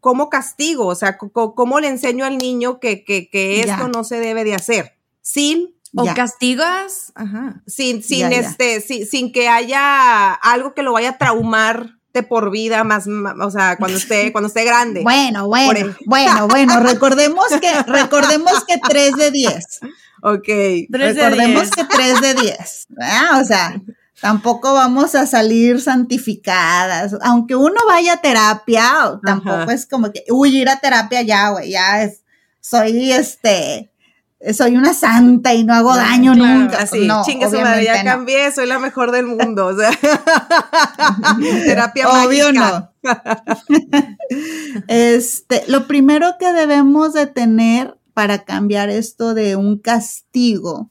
Speaker 1: ¿cómo castigo? O sea, ¿cómo le enseño al niño que, que, que esto
Speaker 2: Ya.
Speaker 1: no se debe de hacer? Sin
Speaker 3: o
Speaker 2: Ya.
Speaker 3: castigas, ajá.
Speaker 1: sin, sin
Speaker 2: Ya,
Speaker 1: este, sin, sin que haya algo que lo vaya a traumar de por vida, más, o sea, cuando esté, cuando esté grande.
Speaker 2: Bueno, bueno, bueno, bueno, recordemos que, recordemos que 3 de 10.
Speaker 1: Ok.
Speaker 3: De
Speaker 2: Recordemos
Speaker 3: diez.
Speaker 2: que 3 de 10. ¿verdad? O sea, tampoco vamos a salir santificadas. Aunque uno vaya a terapia, tampoco
Speaker 1: Ajá.
Speaker 2: es como que, uy, ir a terapia ya, güey, ya es, soy este, soy una santa y no hago daño
Speaker 3: claro,
Speaker 2: nunca. Pues
Speaker 1: Así,
Speaker 2: no,
Speaker 1: chingue su madre, ya
Speaker 2: no.
Speaker 1: cambié, soy la mejor del mundo. O sea, terapia
Speaker 2: Obvio
Speaker 1: mágica.
Speaker 2: no. este, lo primero que debemos de tener para cambiar esto de un castigo,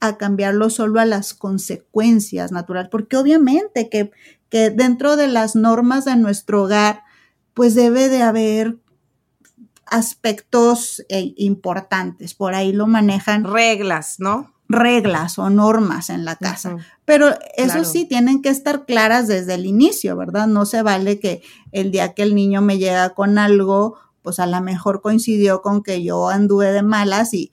Speaker 2: A cambiarlo solo a las consecuencias naturales, porque obviamente que, que dentro de las normas de nuestro hogar, pues debe de haber aspectos eh, importantes, por ahí lo manejan
Speaker 1: Reglas, ¿no?
Speaker 2: reglas o normas en la casa. Pero eso
Speaker 1: Claro.
Speaker 2: sí, tienen que estar claras desde el inicio, ¿verdad? No se vale que el día que el niño me llega con algo, pues a lo mejor coincidió con que yo anduve de malas y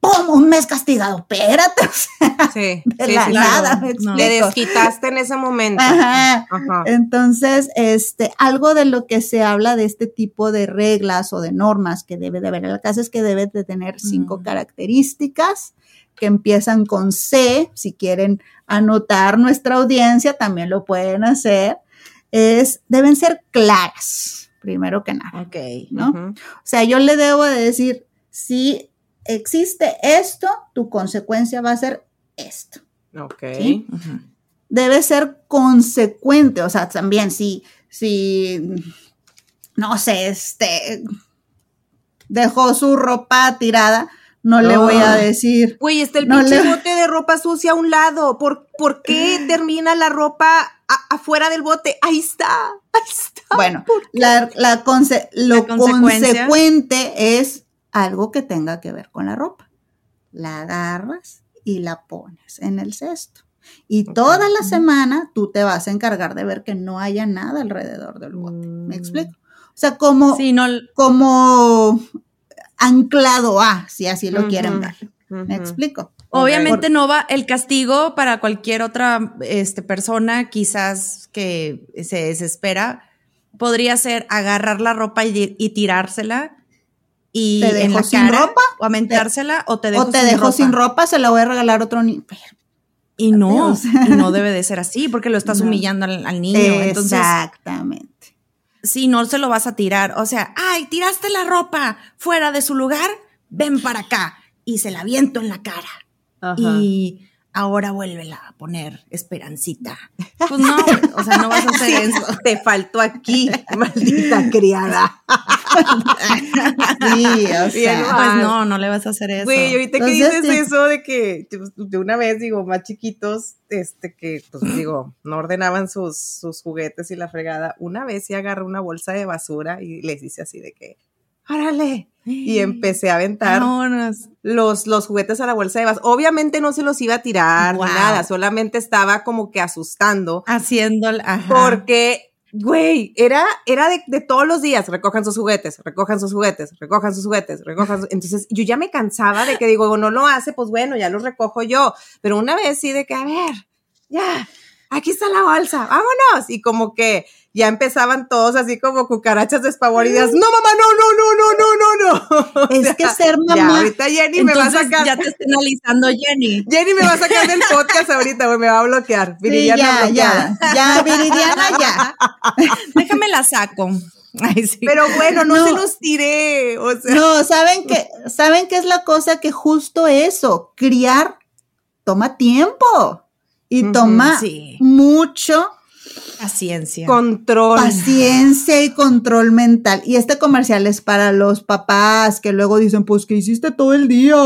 Speaker 2: ¡pum! Un mes castigado. Espérate. o sea,
Speaker 1: Sí,
Speaker 2: de
Speaker 1: sí,
Speaker 2: la
Speaker 1: sí,
Speaker 2: nada,
Speaker 1: claro.
Speaker 2: me.
Speaker 1: Le desquitaste en ese momento.
Speaker 2: Ajá.
Speaker 1: Ajá.
Speaker 2: Entonces, este, algo de lo que se habla de este tipo de reglas o de normas que debe de haber en la casa es que debe de tener cinco
Speaker 3: Mm.
Speaker 2: características que empiezan con C. Si quieren anotar nuestra audiencia, también lo pueden hacer. Es, deben ser claras, primero que nada,
Speaker 3: Ok.
Speaker 2: O sea, yo le debo de decir, si existe esto, tu consecuencia va a ser esto.
Speaker 1: Ok.
Speaker 2: Sí. Debe ser consecuente, o sea, también si, si, no sé, este, dejó su ropa tirada, no le voy a decir.
Speaker 1: Güey, está el
Speaker 2: No
Speaker 1: pinche
Speaker 2: le-
Speaker 1: bote de ropa sucia a un lado. ¿Por, por qué termina la ropa a- afuera del bote? Ahí está, ahí está.
Speaker 2: Bueno, la, la conse- lo consecuente es algo que tenga que ver con la ropa. La agarras y la pones en el cesto. Y toda la semana tú te vas a encargar de ver que no haya nada alrededor del bote. ¿Me
Speaker 1: Mm.
Speaker 2: explico? O sea, como,
Speaker 3: Sí, no,
Speaker 2: como anclado a, si así lo quieren ver. ¿Me explico?
Speaker 3: Obviamente no va el castigo para cualquier otra este, persona, quizás que se desespera, podría ser agarrar la ropa y, y tirársela y
Speaker 2: ¿Te
Speaker 3: la
Speaker 2: sin
Speaker 3: cara,
Speaker 2: ropa?
Speaker 3: o aventársela o te dejo,
Speaker 2: o te
Speaker 3: sin,
Speaker 2: dejo
Speaker 3: ropa.
Speaker 2: sin ropa, se la voy a regalar a otro niño.
Speaker 3: Y no, y no debe de ser así porque lo estás
Speaker 2: No.
Speaker 3: humillando al, al niño. Entonces,
Speaker 2: Exactamente.
Speaker 3: si no se lo vas a tirar, o sea, ay, tiraste la ropa fuera de su lugar, ven para acá y se la viento en la cara.
Speaker 1: Ajá.
Speaker 3: y ahora vuélvela a poner esperancita. Pues no, o sea, no vas a hacer eso.
Speaker 1: Te faltó aquí, maldita criada.
Speaker 2: Sí, o sea.
Speaker 3: Pues no, no le vas a hacer eso.
Speaker 1: Güey, ahorita que dices
Speaker 2: sí.
Speaker 1: eso de que pues, de una vez, digo, más chiquitos, este, que, pues digo, no ordenaban sus, sus juguetes y la fregada, una vez sí agarré una bolsa de basura y les hice así de que, ¡árale! Y empecé a aventar
Speaker 3: Vámonos.
Speaker 1: los, los juguetes a la bolsa de basura. Obviamente no se los iba a tirar
Speaker 3: Wow.
Speaker 1: ni nada, solamente estaba como que asustando.
Speaker 3: Haciendo, ajá.
Speaker 1: Porque, güey, era, era de, de todos los días, recojan sus juguetes, recojan sus juguetes, recojan sus juguetes, recojan sus... Entonces yo ya me cansaba de que digo, no lo hace, pues bueno, ya los recojo yo. Pero una vez sí de que, a ver, ya, aquí está la bolsa, vámonos. Y como que ya empezaban todos así como cucarachas despavoridas. No, mamá, no, no, no, no, no, no, no. O
Speaker 2: Es
Speaker 1: sea,
Speaker 2: que ser
Speaker 1: Ya,
Speaker 2: mamá.
Speaker 1: ahorita Jenny me va a sacar.
Speaker 3: ya te está analizando Jenny.
Speaker 1: Jenny me va a sacar del podcast ahorita, güey, me va a bloquear.
Speaker 2: Sí,
Speaker 1: Viridiana
Speaker 2: ya,
Speaker 1: bloqueada.
Speaker 2: ya, ya, Viridiana, ya.
Speaker 3: Déjame la saco. Ay, sí.
Speaker 1: Pero bueno, no,
Speaker 2: No.
Speaker 1: se los tiré. O sea,
Speaker 2: No, ¿saben qué? ¿Saben qué es la cosa? Que justo eso, criar toma tiempo y toma
Speaker 3: sí.
Speaker 2: mucho
Speaker 3: Paciencia.
Speaker 1: control.
Speaker 2: paciencia y control mental. Y este comercial es para los papás que luego dicen, pues, ¿qué hiciste todo el día?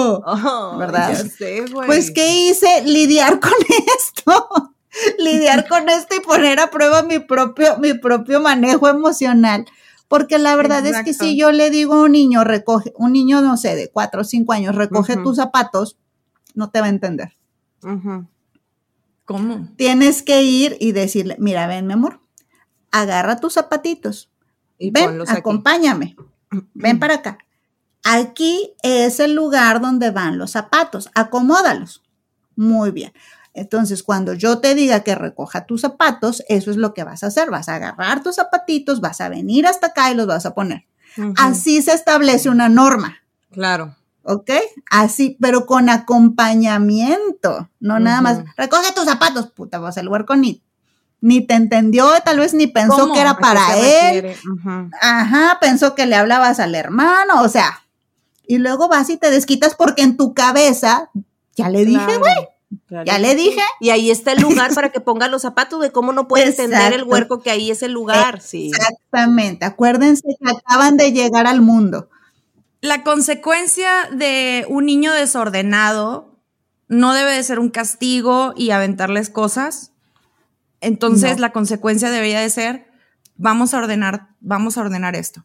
Speaker 2: ¿Verdad?
Speaker 1: Ya sé, güey.
Speaker 2: Pues, ¿qué hice? Lidiar con esto. Lidiar con esto y poner a prueba mi propio, mi propio manejo emocional. Porque la verdad es que si yo le digo a un niño, recoge, un niño, no sé, de cuatro o cinco años, recoge tus zapatos, no te va a entender.
Speaker 1: Ujú.
Speaker 3: ¿Cómo?
Speaker 2: Tienes que ir y decirle, mira, ven, mi amor, agarra tus zapatitos,
Speaker 1: Y
Speaker 2: ven,
Speaker 1: aquí.
Speaker 2: acompáñame, ven para acá. Aquí es el lugar donde van los zapatos, acomódalos. Muy bien. Entonces, cuando yo te diga que recoja tus zapatos, eso es lo que vas a hacer. Vas a agarrar tus zapatitos, vas a venir hasta acá y los vas a poner. Así se establece una norma.
Speaker 1: Claro.
Speaker 2: ¿Ok? Así, pero con acompañamiento, no nada más, recoge tus zapatos, puta, vas el huerco ni, ni te entendió, tal vez ni pensó
Speaker 3: ¿Cómo?
Speaker 2: que era
Speaker 1: ¿A qué
Speaker 2: para él?
Speaker 1: Ujú.
Speaker 2: ajá, pensó que le hablabas al hermano, o sea, y luego vas y te desquitas porque en tu cabeza, ya le dije, güey,
Speaker 1: claro.
Speaker 2: ya le dije,
Speaker 1: Y ahí está el lugar para que ponga los zapatos de cómo no puede entender el
Speaker 2: Exacto.
Speaker 1: huerco que ahí es el lugar. Sí.
Speaker 2: exactamente, acuérdense que acaban de llegar al mundo,
Speaker 3: La consecuencia de un niño desordenado no debe de ser un castigo y aventarles cosas. Entonces
Speaker 2: No.
Speaker 3: la consecuencia debería de ser, vamos a ordenar, vamos a ordenar esto.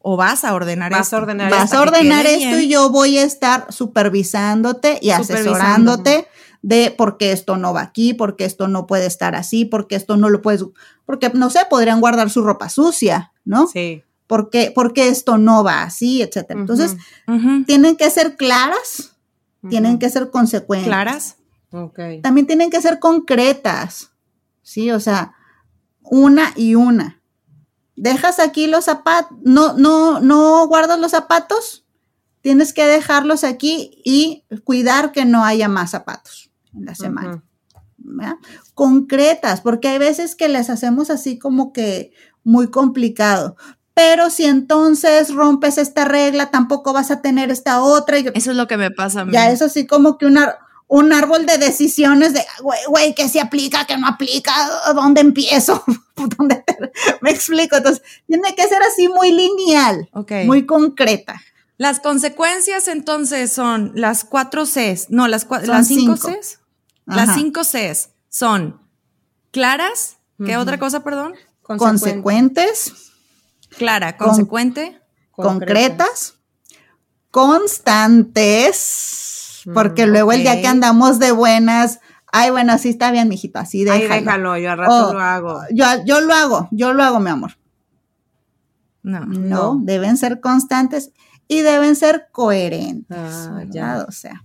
Speaker 3: O vas a ordenar
Speaker 1: Vas
Speaker 3: esto.
Speaker 1: a ordenar
Speaker 2: vas a ordenar esto
Speaker 3: bien.
Speaker 2: y yo voy a estar supervisándote y asesorándote de por qué esto no va aquí, por qué esto no puede estar así, por qué esto no lo puedes, porque no sé, podrían guardar su ropa sucia, ¿no?
Speaker 1: Sí.
Speaker 2: ¿Por qué, por qué esto no va así, etcétera? Entonces, tienen que ser claras, tienen que ser consecuentes.
Speaker 3: ¿Claras?
Speaker 1: Ok.
Speaker 2: También tienen que ser concretas, ¿sí? O sea, una y una. Dejas aquí los zapatos, no, no, no guardas los zapatos, tienes que dejarlos aquí y cuidar que no haya más zapatos en la semana. ¿verdad? Concretas, porque hay veces que les hacemos así como que muy complicado. Pero si entonces rompes esta regla, tampoco vas a tener esta otra.
Speaker 3: Eso es lo que me pasa a mí.
Speaker 2: ya es así como que un, árbol de decisiones de, güey, güey, que se aplica, que no aplica, ¿dónde empiezo? ¿Dónde te- Me explico. Entonces, tiene que ser así muy lineal,
Speaker 3: Ok.
Speaker 2: muy concreta.
Speaker 3: Las consecuencias entonces son las cuatro Cs, no, las, las cinco, Cs. Las cinco Cs son claras, ¿qué otra cosa, perdón?
Speaker 2: Consecuentes.
Speaker 3: Clara, consecuente.
Speaker 2: concretas. Constantes. Porque mm, luego el día que andamos de buenas, ay, bueno, así está bien, mijito, así déjalo.
Speaker 1: Ay, déjalo, yo al rato oh, lo hago.
Speaker 2: Yo, yo lo hago, yo lo hago, mi amor.
Speaker 3: No,
Speaker 2: no, deben ser constantes y deben ser coherentes. Ah, ya. O sea.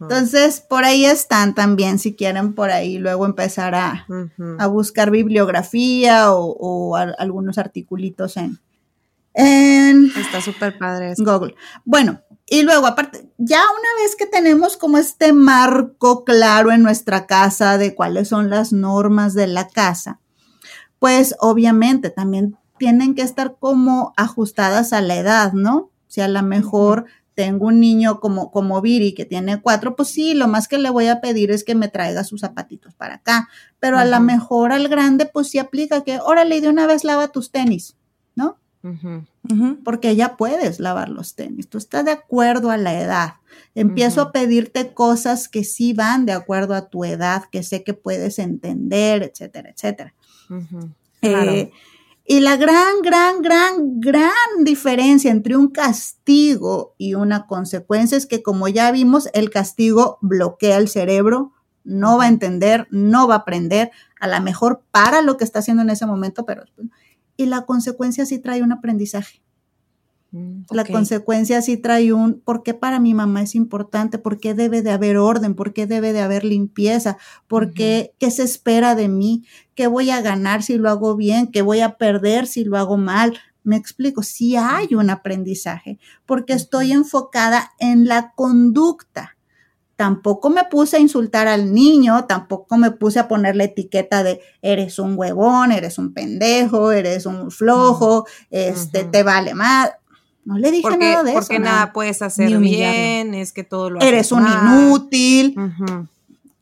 Speaker 2: Entonces, por ahí están también, si quieren por ahí luego empezar a, buscar bibliografía o, algunos articulitos en, en
Speaker 3: Está súper padre.
Speaker 2: Google. Bueno, y luego, aparte, ya una vez que tenemos como este marco claro en nuestra casa de cuáles son las normas de la casa, pues obviamente también tienen que estar como ajustadas a la edad, ¿no? Si a lo mejor tengo un niño como, como Viri que tiene cuatro, pues sí, lo más que le voy a pedir es que me traiga sus zapatitos para acá. Pero a lo mejor al grande, pues sí aplica que, órale, de una vez lava tus tenis, ¿no? Porque ya puedes lavar los tenis. Tú estás de acuerdo a la edad. Empiezo a pedirte cosas que sí van de acuerdo a tu edad, que sé que puedes entender, etcétera, etcétera. Eh, y la gran, gran, gran, gran diferencia entre un castigo y una consecuencia es que, como ya vimos, el castigo bloquea el cerebro, no va a entender, no va a aprender, a lo mejor para lo que está haciendo en ese momento, pero y la consecuencia sí trae un aprendizaje. Mm, la consecuencia sí trae un, ¿por qué para mi mamá es importante? ¿Por qué debe de haber orden? ¿Por qué debe de haber limpieza? ¿Por qué, qué se espera de mí? ¿Qué voy a ganar si lo hago bien? ¿Qué voy a perder si lo hago mal? Me explico, sí hay un aprendizaje, porque estoy enfocada en la conducta tampoco me puse a insultar al niño, tampoco me puse a poner la etiqueta de eres un huevón, eres un pendejo, eres un flojo, este, te vale más. No le dije nada de
Speaker 1: eso. Porque nada, puedes hacer bien, es que todo lo haces
Speaker 2: Eres un inútil.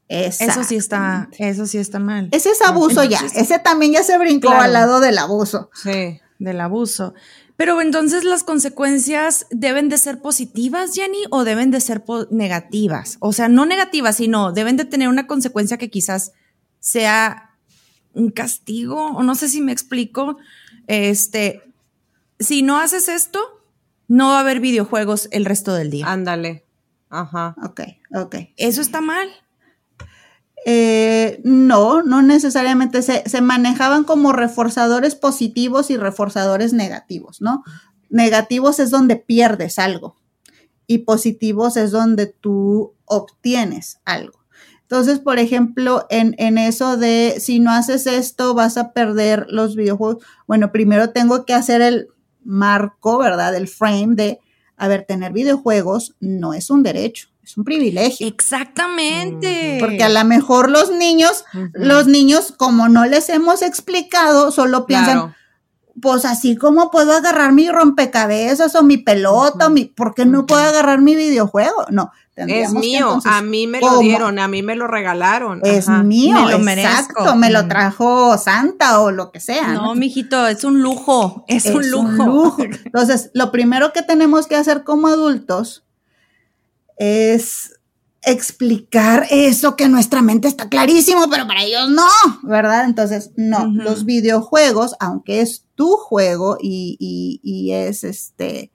Speaker 3: Eso sí está, eso sí está mal.
Speaker 2: Ese es abuso ya. Ese también ya se brincó al lado del abuso.
Speaker 3: Sí, del abuso. Pero entonces las consecuencias deben de ser positivas, Jenny, o deben de ser negativas. O sea, no negativas, sino deben de tener una consecuencia que quizás sea un castigo, o no sé si me explico. Este, si no haces esto, no va a haber videojuegos el resto del día.
Speaker 1: Ándale. Ajá.
Speaker 2: Ok, ok.
Speaker 3: Eso está mal.
Speaker 2: Eh, no, no necesariamente se, se, manejaban como reforzadores positivos y reforzadores negativos, ¿no? Negativos es donde pierdes algo y positivos es donde tú obtienes algo. Entonces, por ejemplo, en, en eso de si no haces esto vas a perder los videojuegos, bueno, primero tengo que hacer el marco, ¿verdad? El frame de, a ver, tener videojuegos no es un derecho es un privilegio.
Speaker 3: Exactamente.
Speaker 2: Porque a lo mejor los niños, los niños, como no les hemos explicado, solo piensan, pues así como puedo agarrar mi rompecabezas o mi pelota, mi, ¿por qué no puedo agarrar mi videojuego? No.
Speaker 1: Es mío, a mí me lo dieron, a mí me lo regalaron.
Speaker 2: Es mío, me lo exacto, me lo trajo Santa o lo que sea.
Speaker 3: No, mijito, es un lujo, es, un lujo. Un lujo.
Speaker 2: Entonces, lo primero que tenemos que hacer como adultos es explicar eso que nuestra mente está clarísimo, pero para ellos no, ¿verdad? Entonces, no, los videojuegos, aunque es tu juego y, es este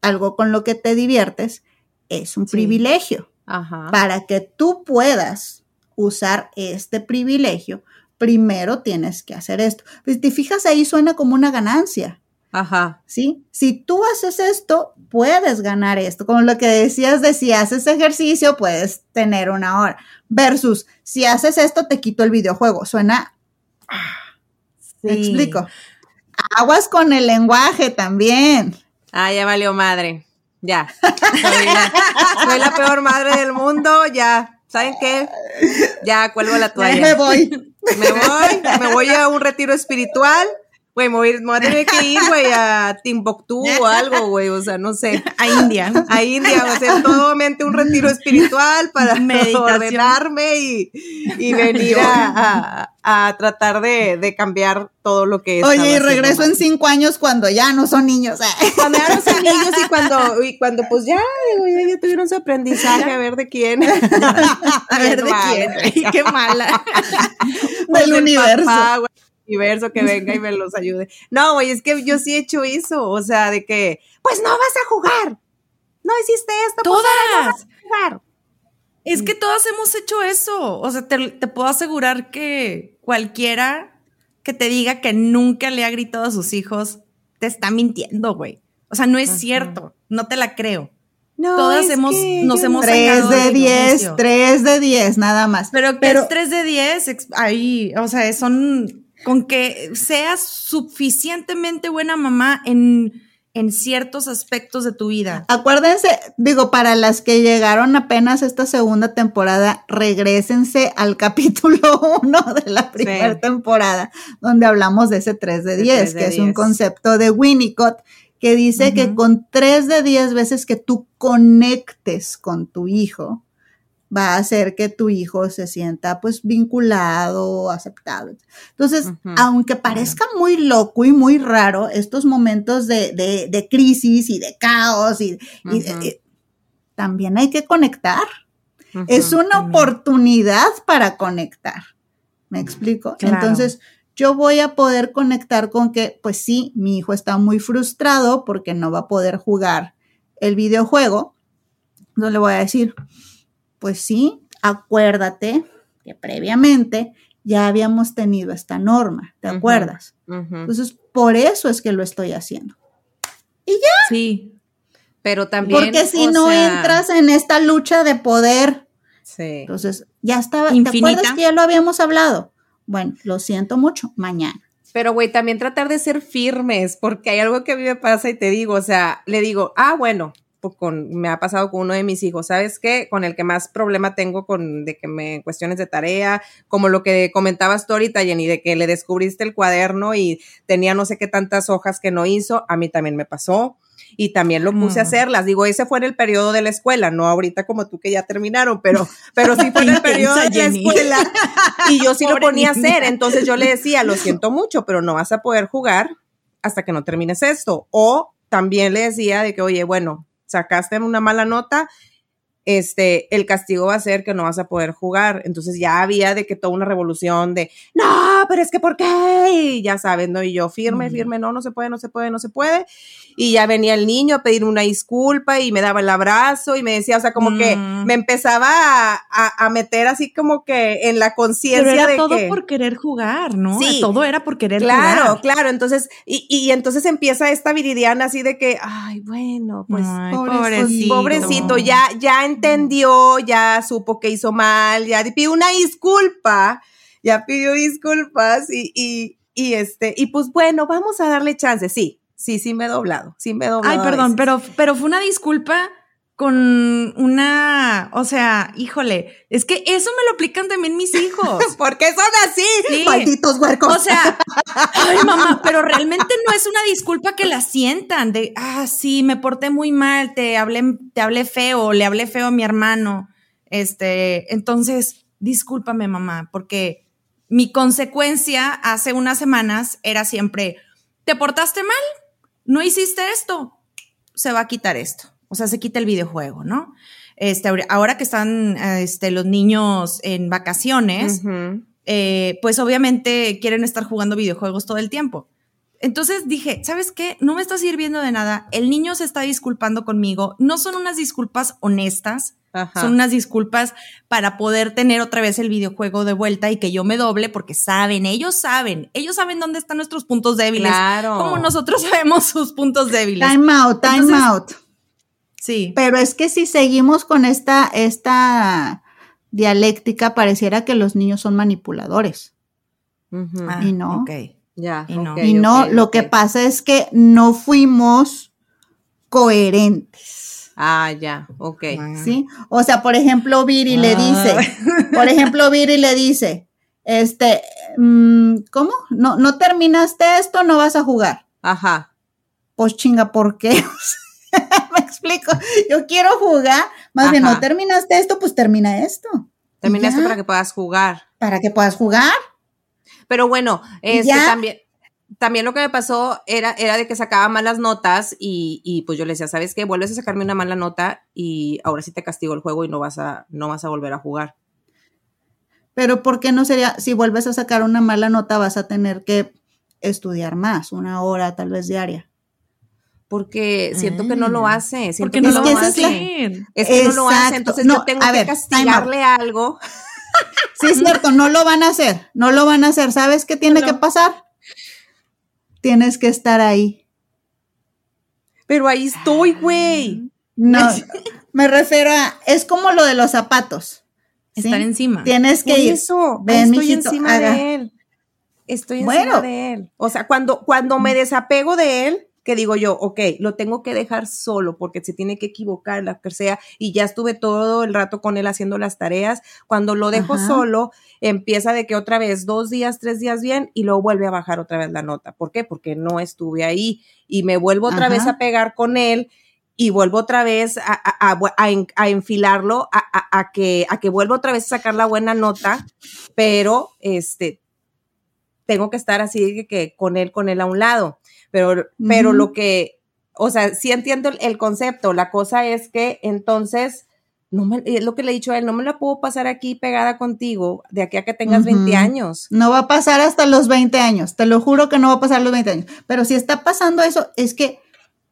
Speaker 2: algo con lo que te diviertes, es un privilegio. Para que tú puedas usar este privilegio, primero tienes que hacer esto. Pues te fijas ahí suena como una ganancia.
Speaker 1: Ajá.
Speaker 2: ¿Sí? Si tú haces esto, puedes ganar esto. Como lo que decías de si haces ejercicio, puedes tener una hora. Versus, si haces esto, te quito el videojuego. Suena. ¿Me explico? Aguas con el lenguaje también.
Speaker 1: Ah, ya valió madre. Ya. Soy la, peor madre del mundo. Ya. ¿Saben qué? Ya cuelgo la toalla.
Speaker 2: me voy.
Speaker 1: Me voy. Me voy a un retiro espiritual Güey, me voy a tener que ir, güey, a Timbuktu o algo, güey, o sea, no sé.
Speaker 3: A India.
Speaker 1: A India, o sea, totalmente un retiro espiritual para ordenarme y, y venir a, a, tratar de, de, cambiar todo lo que es.
Speaker 2: Oye, y regreso en cinco años cuando ya no son niños.
Speaker 1: Cuando ya no son niños y cuando, y cuando pues ya, digo, ya, ya tuvieron su aprendizaje, a ver de quién.
Speaker 2: a ver de quién. Qué mala.
Speaker 1: Del universo. Papá, universo que venga y me los ayude. No, güey, es que yo sí he hecho eso, o sea, de que, pues no vas a jugar, no hiciste esto,
Speaker 3: todas.
Speaker 1: Pues no vas a jugar.
Speaker 3: Es que todas hemos hecho eso, o sea, te, puedo asegurar que cualquiera que te diga que nunca le ha gritado a sus hijos, te está mintiendo, güey. O sea, no es cierto, no te la creo. No, Todas hemos, nos hemos
Speaker 2: 3 de 10, 3 de 10, nada más.
Speaker 3: Pero, Pero es 3 de 10, ahí, o sea, son con que seas suficientemente buena mamá en, en ciertos aspectos de tu vida.
Speaker 2: Acuérdense, digo, para las que llegaron apenas esta segunda temporada, regresense al capítulo 1 de la primera temporada, donde hablamos de ese 3 de 10, que es un concepto de Winnicott que dice que con 3 de 10 veces que tú conectes con tu hijo, va a hacer que tu hijo se sienta pues vinculado, aceptado. Entonces, aunque parezca muy loco y muy raro estos momentos de, de, crisis y de caos, y, eh, también hay que conectar. Es una oportunidad para conectar. ¿Me explico? Entonces, yo voy a poder conectar con que, pues sí, mi hijo está muy frustrado porque no va a poder jugar el videojuego. No le voy a decir, pues sí, acuérdate que previamente ya habíamos tenido esta norma, ¿te acuerdas? Entonces, por eso es que lo estoy haciendo. Y ya.
Speaker 3: Sí.
Speaker 1: Pero también.
Speaker 2: Porque si no entras en esta lucha de poder. Sí. Entonces, ya estaba. ¿Te acuerdas que ya lo habíamos hablado? Bueno, lo siento mucho, mañana.
Speaker 1: Pero, güey, también tratar de ser firmes, porque hay algo que a mí me pasa y te digo, o sea, le digo, ah, bueno, con, me ha pasado con uno de mis hijos, ¿sabes qué? Con el que más problema tengo con de que me cuestiones de tarea, como lo que comentabas tú ahorita, Jenny, de que le descubriste el cuaderno y tenía no sé qué tantas hojas que no hizo, a mí también me pasó y también lo puse a mm. hacerlas. Digo, ese fue en el periodo de la escuela, no ahorita como tú que ya terminaron, pero, pero sí fue en el periodo de la escuela y yo sí lo ponía a hacer. Entonces yo le decía, lo siento mucho, pero no vas a poder jugar hasta que no termines esto. O también le decía de que, oye, bueno, sacaste una mala nota, este, el castigo va a ser que no vas a poder jugar. Entonces ya había de que toda una revolución de, no, pero es que ¿por qué? Y ya saben, ¿no? Y yo firme, firme, no, no se puede, no se puede, no se puede y ya venía el niño a pedir una disculpa y me daba el abrazo y me decía, o sea, como que mm. me empezaba a, meter así como que en la conciencia
Speaker 3: de todo por querer jugar, ¿no? Sí. Todo era por querer
Speaker 1: jugar.
Speaker 3: Claro,
Speaker 1: claro. Entonces, y, y, entonces empieza esta viridiana así de que, ay, bueno, pues pobrecito, pobrecito, ya, ya entendió, ya supo que hizo mal, ya pidió una disculpa, ya pidió disculpas y, y, y este, y pues bueno, vamos a darle chance, sí, Sí, sí me he doblado, sí me he doblado.
Speaker 3: Ay, perdón, pero, pero fue una disculpa con una, o sea, híjole, es que eso me lo aplican también mis hijos.
Speaker 1: ¿Por qué son así? Malditos huercos.
Speaker 3: O sea, ay mamá, pero realmente no es una disculpa que la sientan de, ah, sí, me porté muy mal, te hablé, te hablé feo, le hablé feo a mi hermano. Este, entonces, discúlpame mamá, porque mi consecuencia hace unas semanas era siempre, ¿te portaste mal? no hiciste esto, se va a quitar esto. O sea, se quita el videojuego, ¿no? Este, ahora que están este, los niños en vacaciones, eh, pues obviamente quieren estar jugando videojuegos todo el tiempo. Entonces dije, ¿sabes qué? No me está sirviendo de nada. El niño se está disculpando conmigo. No son unas disculpas honestas. Son unas disculpas para poder tener otra vez el videojuego de vuelta y que yo me doble porque saben, ellos saben, ellos saben dónde están nuestros puntos débiles. Claro. Como nosotros sabemos sus puntos débiles.
Speaker 2: Time out, time out.
Speaker 3: Sí.
Speaker 2: Pero es que si seguimos con esta, esta dialéctica, pareciera que los niños son manipuladores.
Speaker 3: Ah,
Speaker 2: y no.
Speaker 1: Ya.
Speaker 2: y no, y no lo que pasa es que no fuimos coherentes.
Speaker 1: Ah, ya, ok.
Speaker 2: Sí, o sea, por ejemplo, Viri le dice, por ejemplo, Viri le dice, este, mm, ¿cómo? No, no terminaste esto, no vas a jugar.
Speaker 1: Ajá.
Speaker 2: Pues chinga, ¿por qué? Explico. Yo quiero jugar. Más bien, no terminaste esto, pues termina esto.
Speaker 1: Terminaste
Speaker 2: Ya.
Speaker 1: para que puedas jugar.
Speaker 2: Para que puedas jugar.
Speaker 1: Pero bueno, este también, también lo que me pasó era, era de que sacaba malas notas y, y pues yo le decía, ¿sabes qué? Vuelves a sacarme una mala nota y ahora sí te castigo el juego y no vas a, no vas a volver a jugar.
Speaker 2: Pero ¿por qué no sería, si vuelves a sacar una mala nota, vas a tener que estudiar más, una hora tal vez diaria?
Speaker 1: Porque siento que no lo
Speaker 3: Ah.
Speaker 1: hace. Siento
Speaker 3: Porque
Speaker 1: que
Speaker 3: no lo
Speaker 2: que esa es
Speaker 1: hace.
Speaker 2: la-.
Speaker 1: Es que no lo hace, entonces
Speaker 2: No,
Speaker 1: yo tengo
Speaker 2: a
Speaker 1: que
Speaker 2: ver, out.
Speaker 1: castigarle algo.
Speaker 2: Sí, es cierto, no lo van a hacer, no lo van a hacer. ¿Sabes qué tiene que pasar? Tienes que estar ahí.
Speaker 1: Pero ahí estoy, güey.
Speaker 2: No, me refiero a, es como lo de los zapatos. ¿sí?
Speaker 3: Estar encima.
Speaker 2: Tienes que
Speaker 1: Por
Speaker 2: ir.
Speaker 1: eso,
Speaker 2: Ven,
Speaker 1: estoy
Speaker 2: mijito,
Speaker 1: encima
Speaker 2: haga.
Speaker 1: de él. Estoy encima
Speaker 2: Bueno.
Speaker 1: de él. O sea, cuando, cuando me desapego de él, que digo yo, ok, lo tengo que dejar solo porque se tiene que equivocar, la que sea, y ya estuve todo el rato con él haciendo las tareas. Cuando lo dejo
Speaker 2: Ajá.
Speaker 1: solo, empieza de que otra vez dos días, tres días bien, y luego vuelve a bajar otra vez la nota. ¿Por qué? Porque no estuve ahí y me vuelvo otra
Speaker 2: Ajá.
Speaker 1: vez a pegar con él y vuelvo otra vez a, a- a- a en- a enfilarlo, a que, a que vuelva otra vez a sacar la buena nota, pero este, tengo que estar así que, que con él, con él a un lado. Pero, lo que, o sea, sí entiendo el, el concepto. La cosa es que entonces, no me, es lo que le he dicho a él, no me la puedo pasar aquí pegada contigo de aquí a que tengas 20
Speaker 2: Ujú.
Speaker 1: años.
Speaker 2: No va a pasar hasta los 20 años. Te lo juro que no va a pasar los 20 años. Pero si está pasando eso, es que,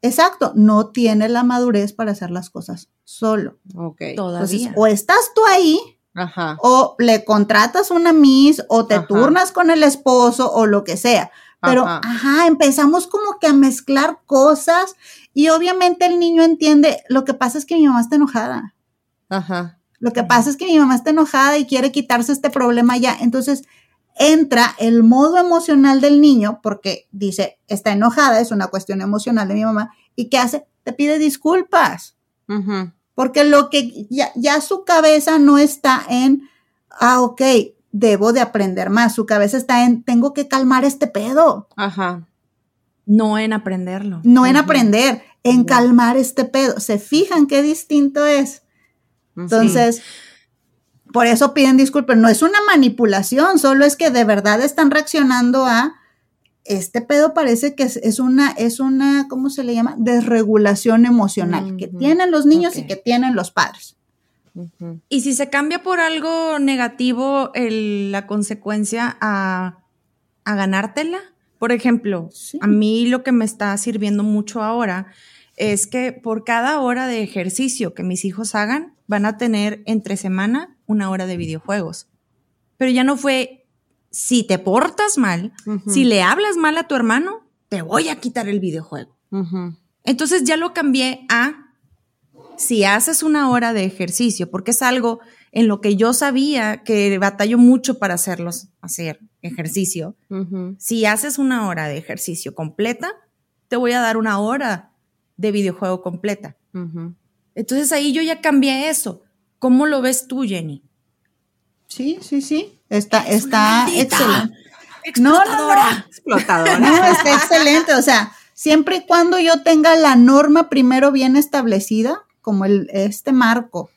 Speaker 2: exacto, no tiene la madurez para hacer las cosas solo.
Speaker 1: Ok.
Speaker 2: Entonces,
Speaker 3: Todavía.
Speaker 2: o estás tú ahí,
Speaker 1: Ajá.
Speaker 2: o le contratas una miss, o te
Speaker 1: Ajá.
Speaker 2: turnas con el esposo, o lo que sea. Pero,
Speaker 1: Ajá.
Speaker 2: ajá. empezamos como que a mezclar cosas y obviamente el niño entiende, lo que pasa es que mi mamá está enojada.
Speaker 1: Ajá.
Speaker 2: Lo que pasa es que mi mamá está enojada y quiere quitarse este problema ya. Entonces entra el modo emocional del niño porque dice, está enojada, es una cuestión emocional de mi mamá. ¿Y qué hace? Te pide disculpas.
Speaker 1: Ujú.
Speaker 2: Porque lo que ya, ya su cabeza no está en, ah, ok, debo de aprender más. Su cabeza está en, tengo que calmar este pedo.
Speaker 1: Ajá.
Speaker 3: No en aprenderlo.
Speaker 2: No en aprender, en calmar este pedo. ¿Se fijan qué distinto es? Entonces, por eso piden disculpas. No es una manipulación, solo es que de verdad están reaccionando a este pedo parece que es, es una, es una, ¿cómo se le llama? Desregulación emocional que tienen los niños y que tienen los padres.
Speaker 3: Y si se cambia por algo negativo el- la consecuencia a, a ganártela, por ejemplo,
Speaker 2: Sí.
Speaker 3: a mí lo que me está sirviendo mucho ahora es que por cada hora de ejercicio que mis hijos hagan, van a tener entre semana una hora de videojuegos. Pero ya no fue, si te portas mal, si le hablas mal a tu hermano, te voy a quitar el videojuego. Entonces ya lo cambié a si haces una hora de ejercicio, porque es algo en lo que yo sabía que batallo mucho para hacerlos, hacer ejercicio. Si haces una hora de ejercicio completa, te voy a dar una hora de videojuego completa. Entonces ahí yo ya cambié eso. ¿Cómo lo ves tú, Jenny?
Speaker 2: Sí, sí, sí. Está, está excelente. No, no, no.
Speaker 3: ¡Explotadora!
Speaker 1: Explotadora.
Speaker 2: No, está excelente. O sea, siempre y cuando yo tenga la norma primero bien establecida, como el, este marco,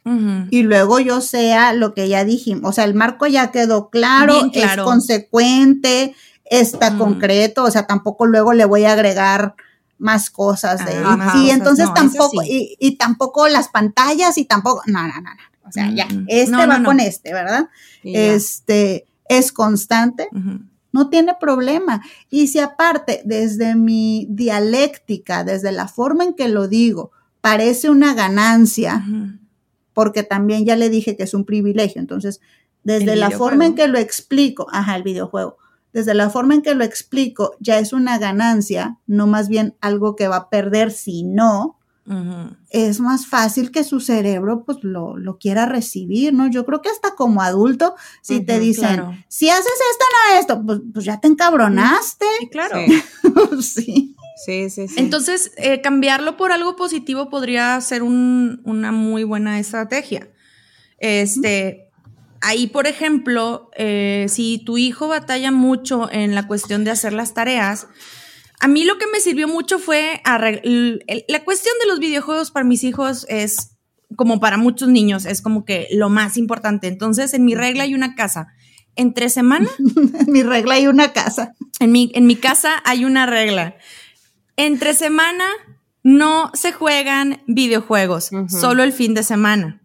Speaker 2: y luego yo sea lo que ya dijimos. O sea, el marco ya quedó claro, es consecuente, está
Speaker 3: Mm.
Speaker 2: concreto, o sea, tampoco luego le voy a agregar más cosas de
Speaker 3: Ah, más
Speaker 2: sí, entonces
Speaker 3: no,
Speaker 2: tampoco,
Speaker 3: sí.
Speaker 2: y, y tampoco las pantallas y tampoco, no, no, no, no. O sea, ya, este
Speaker 3: No,
Speaker 2: va
Speaker 3: no.
Speaker 2: con este, ¿verdad? Este es constante, no tiene problema. Y si aparte, desde mi dialéctica, desde la forma en que lo digo, parece una ganancia, porque también ya le dije que es un privilegio. Entonces, desde
Speaker 3: El
Speaker 2: la forma en que lo explico, ajá, el videojuego, desde la forma en que lo explico, ya es una ganancia, no más bien algo que va a perder si no. Es más fácil que su cerebro pues lo, lo quiera recibir, ¿no? Yo creo que hasta como adulto, si te dicen,
Speaker 3: claro.
Speaker 2: si haces esto, no esto, pues, pues ya te encabronaste.
Speaker 3: Sí, claro.
Speaker 1: Sí,
Speaker 2: sí.
Speaker 1: sí, sí. sí.
Speaker 3: Entonces, eh, cambiarlo por algo positivo podría ser un- una muy buena estrategia. Este, ahí, por ejemplo, eh, si tu hijo batalla mucho en la cuestión de hacer las tareas, a mí lo que me sirvió mucho fue la cuestión de los videojuegos para mis hijos es como para muchos niños, es como que lo más importante. Entonces, en mi regla hay una casa. Entre semana.
Speaker 2: en mi regla hay una casa.
Speaker 3: En mi, en mi casa hay una regla. Entre semana no se juegan videojuegos, solo el fin de semana.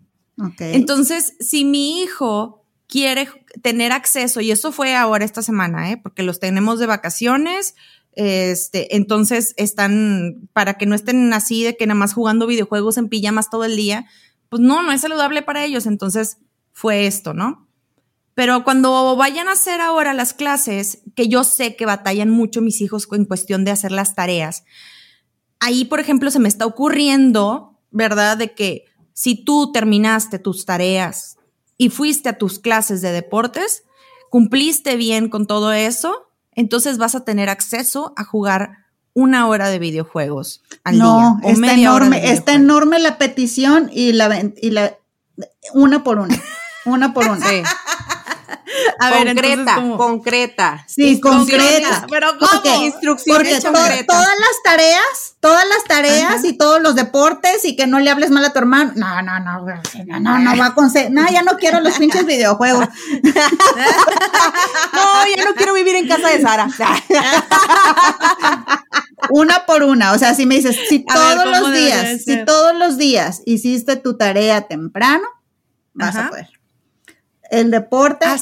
Speaker 3: Entonces, si mi hijo quiere tener acceso, y eso fue ahora esta semana, ¿eh? porque los tenemos de vacaciones, este, entonces están, para que no estén así de que nada más jugando videojuegos en pijamas todo el día, pues no, no es saludable para ellos. Entonces fue esto, ¿no? Pero cuando vayan a hacer ahora las clases, que yo sé que batallan mucho mis hijos en cuestión de hacer las tareas, ahí, por ejemplo, se me está ocurriendo, ¿verdad? De que si tú terminaste tus tareas y fuiste a tus clases de deportes, cumpliste bien con todo eso, entonces vas a tener acceso a jugar una hora de videojuegos al
Speaker 2: no, día. está enorme, está enorme la petición y la, y la una por una. Una por una.
Speaker 1: A ver, concreta, concreta.
Speaker 2: Sí, concreta.
Speaker 3: Pero ¿cómo?
Speaker 2: Instrucciones Porque todas las tareas, todas las tareas y todos los deportes y que no le hables mal a tu hermano. No, no, no, no, no, no va con... No, ya no quiero los pinches videojuegos.
Speaker 1: no, ya no quiero vivir en casa de Sara.
Speaker 2: una por una. O sea, si me dices, si todos los días, si todos los días hiciste tu tarea temprano, vas a poder. El deporte.
Speaker 3: Ah,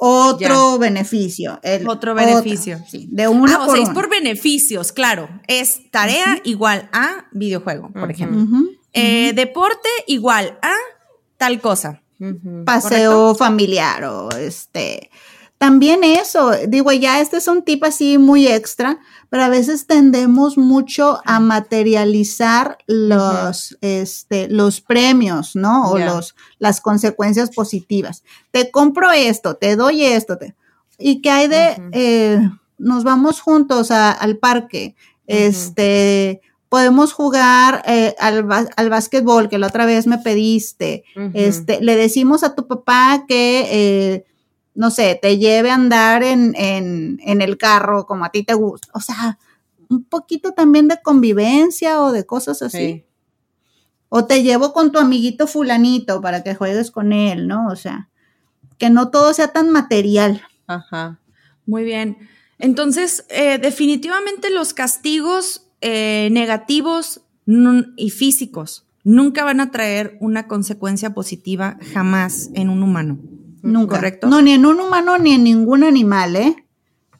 Speaker 2: otro beneficio.
Speaker 3: otro beneficio.
Speaker 2: sí, de una
Speaker 3: ah, o sea, es por beneficios, claro. Es tarea igual a videojuego, por ejemplo. Eh, deporte igual a tal cosa.
Speaker 2: Paseo familiar o este también eso, digo, ya este es un tip así muy extra, pero a veces tendemos mucho a materializar los, este, los premios, ¿no? O los, las consecuencias positivas. Te compro esto, te doy esto, y que hay de, eh, nos vamos juntos al parque, este, podemos jugar eh, al, al básquetbol, que la otra vez me pediste, este, le decimos a tu papá que... Eh, no sé, te lleve a andar en, el carro como a ti te gusta. O sea, un poquito también de convivencia o de cosas así. O te llevo con tu amiguito fulanito para que juegues con él, ¿no? O sea, que no todo sea tan material.
Speaker 3: Ajá. Muy bien. Entonces, eh, definitivamente los castigos eh, negativos y físicos nunca van a traer una consecuencia positiva jamás en un humano.
Speaker 2: Nunca. ¿Correcto? No, ni en un humano ni en ningún animal, ¿eh?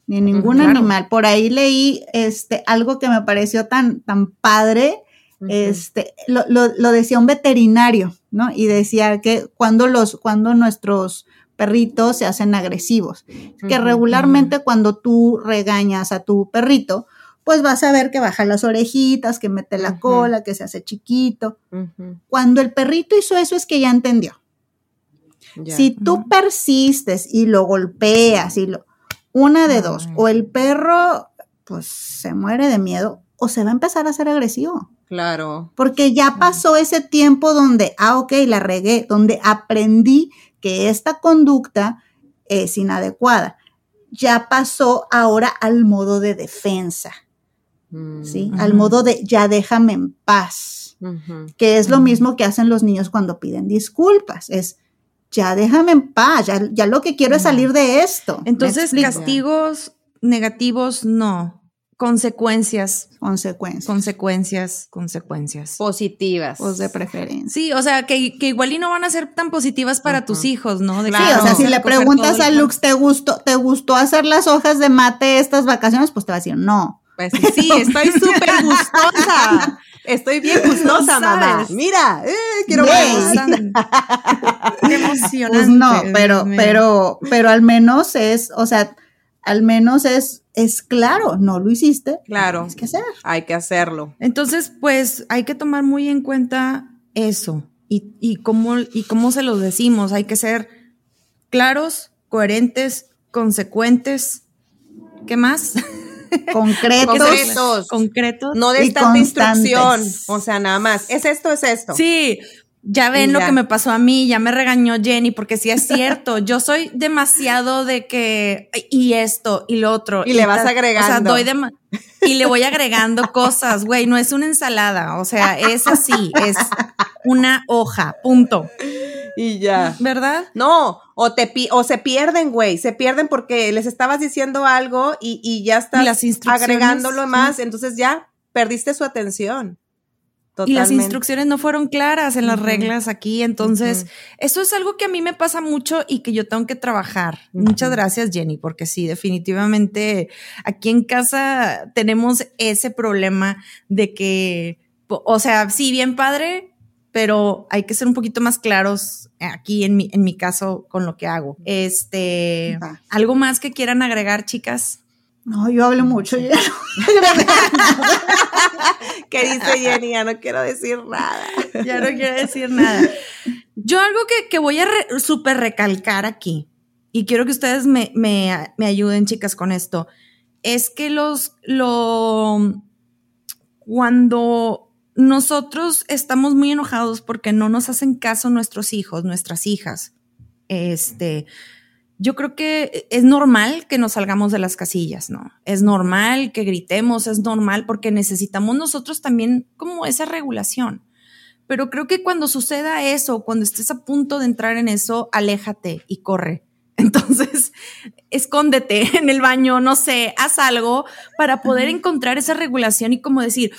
Speaker 2: Ni en ningún animal. Por ahí leí este, algo que me pareció tan, tan padre. Este, lo, lo, decía un veterinario, ¿no? Y decía que cuando los, cuando nuestros perritos se hacen agresivos, que regularmente cuando tú regañas a tu perrito, pues vas a ver que baja las orejitas, que mete la cola, que se hace chiquito. Cuando el perrito hizo eso es que ya entendió. Si tú persistes y lo golpeas y lo, una de dos, o el perro pues se muere de miedo o se va a empezar a ser agresivo.
Speaker 1: Claro.
Speaker 2: Porque ya pasó ese tiempo donde, ah, ok, la regué, donde aprendí que esta conducta es inadecuada. Ya pasó ahora al modo de defensa. ¿Sí? Al modo de ya déjame en paz. Que es lo mismo que hacen los niños cuando piden disculpas. Es ya déjame en paz, ya, lo que quiero es salir de esto.
Speaker 3: Entonces, castigos negativos, no. Consecuencias.
Speaker 2: Consecuencias.
Speaker 3: Consecuencias, consecuencias.
Speaker 1: Positivas.
Speaker 2: Pues de preferencia.
Speaker 3: Sí, o sea, que, igual y no van a ser tan positivas para tus hijos, ¿no?
Speaker 2: sí, o sea, si le preguntas a Lux, ¿te gustó, ¿te gustó hacer las hojas de mate estas vacaciones? Pues te va a decir, no.
Speaker 1: Pues sí, estoy súper gustosa. Estoy bien gustosa, mamá. Mira, eh, quiero ver.
Speaker 2: emocionante. Pues no, pero, pero, pero al menos es, o sea, al menos es, es claro, no lo hiciste.
Speaker 1: Claro.
Speaker 2: Hay que hacer.
Speaker 1: Hay que hacerlo.
Speaker 3: Entonces, pues hay que tomar muy en cuenta eso y, y, cómo, y cómo se lo decimos. Hay que ser claros, coherentes, consecuentes. ¿Qué más?
Speaker 2: concretos,
Speaker 3: concretos,
Speaker 1: no de tanta instrucción, o sea, nada más, es esto, es esto.
Speaker 3: Sí, ya ven lo que me pasó a mí, ya me regañó Jenny, porque sí es cierto, yo soy demasiado de que, y esto, y lo otro.
Speaker 1: Y, le vas agregando.
Speaker 3: O sea, doy y le voy agregando cosas, güey, no es una ensalada, o sea, es así, es una hoja, punto.
Speaker 1: Y ya.
Speaker 3: ¿Verdad?
Speaker 1: No, o, te o se pierden, güey, se pierden porque les estabas diciendo algo y, ya estás agregándolo más, entonces ya perdiste su atención.
Speaker 3: Y las instrucciones no fueron claras en las reglas aquí, entonces eso es algo que a mí me pasa mucho y que yo tengo que trabajar. Muchas gracias Jenny, porque sí, definitivamente aquí en casa tenemos ese problema de que, o sea, sí, bien padre, pero hay que ser un poquito más claros aquí en mi, en mi caso con lo que hago. Este, ¿algo más que quieran agregar, chicas?
Speaker 2: No, yo hablo mucho.
Speaker 1: ¿Qué dice Jenny? Ya no quiero decir nada.
Speaker 3: Ya no quiero decir nada. Yo algo que, voy a súper recalcar aquí, y quiero que ustedes me, ayuden, chicas, con esto, es que los, lo, cuando nosotros estamos muy enojados porque no nos hacen caso nuestros hijos, nuestras hijas, este, yo creo que es normal que nos salgamos de las casillas, ¿no? Es normal que gritemos, es normal porque necesitamos nosotros también como esa regulación. Pero creo que cuando suceda eso, cuando estés a punto de entrar en eso, aléjate y corre. Entonces, escóndete en el baño, no sé, haz algo para poder encontrar esa regulación y como decir,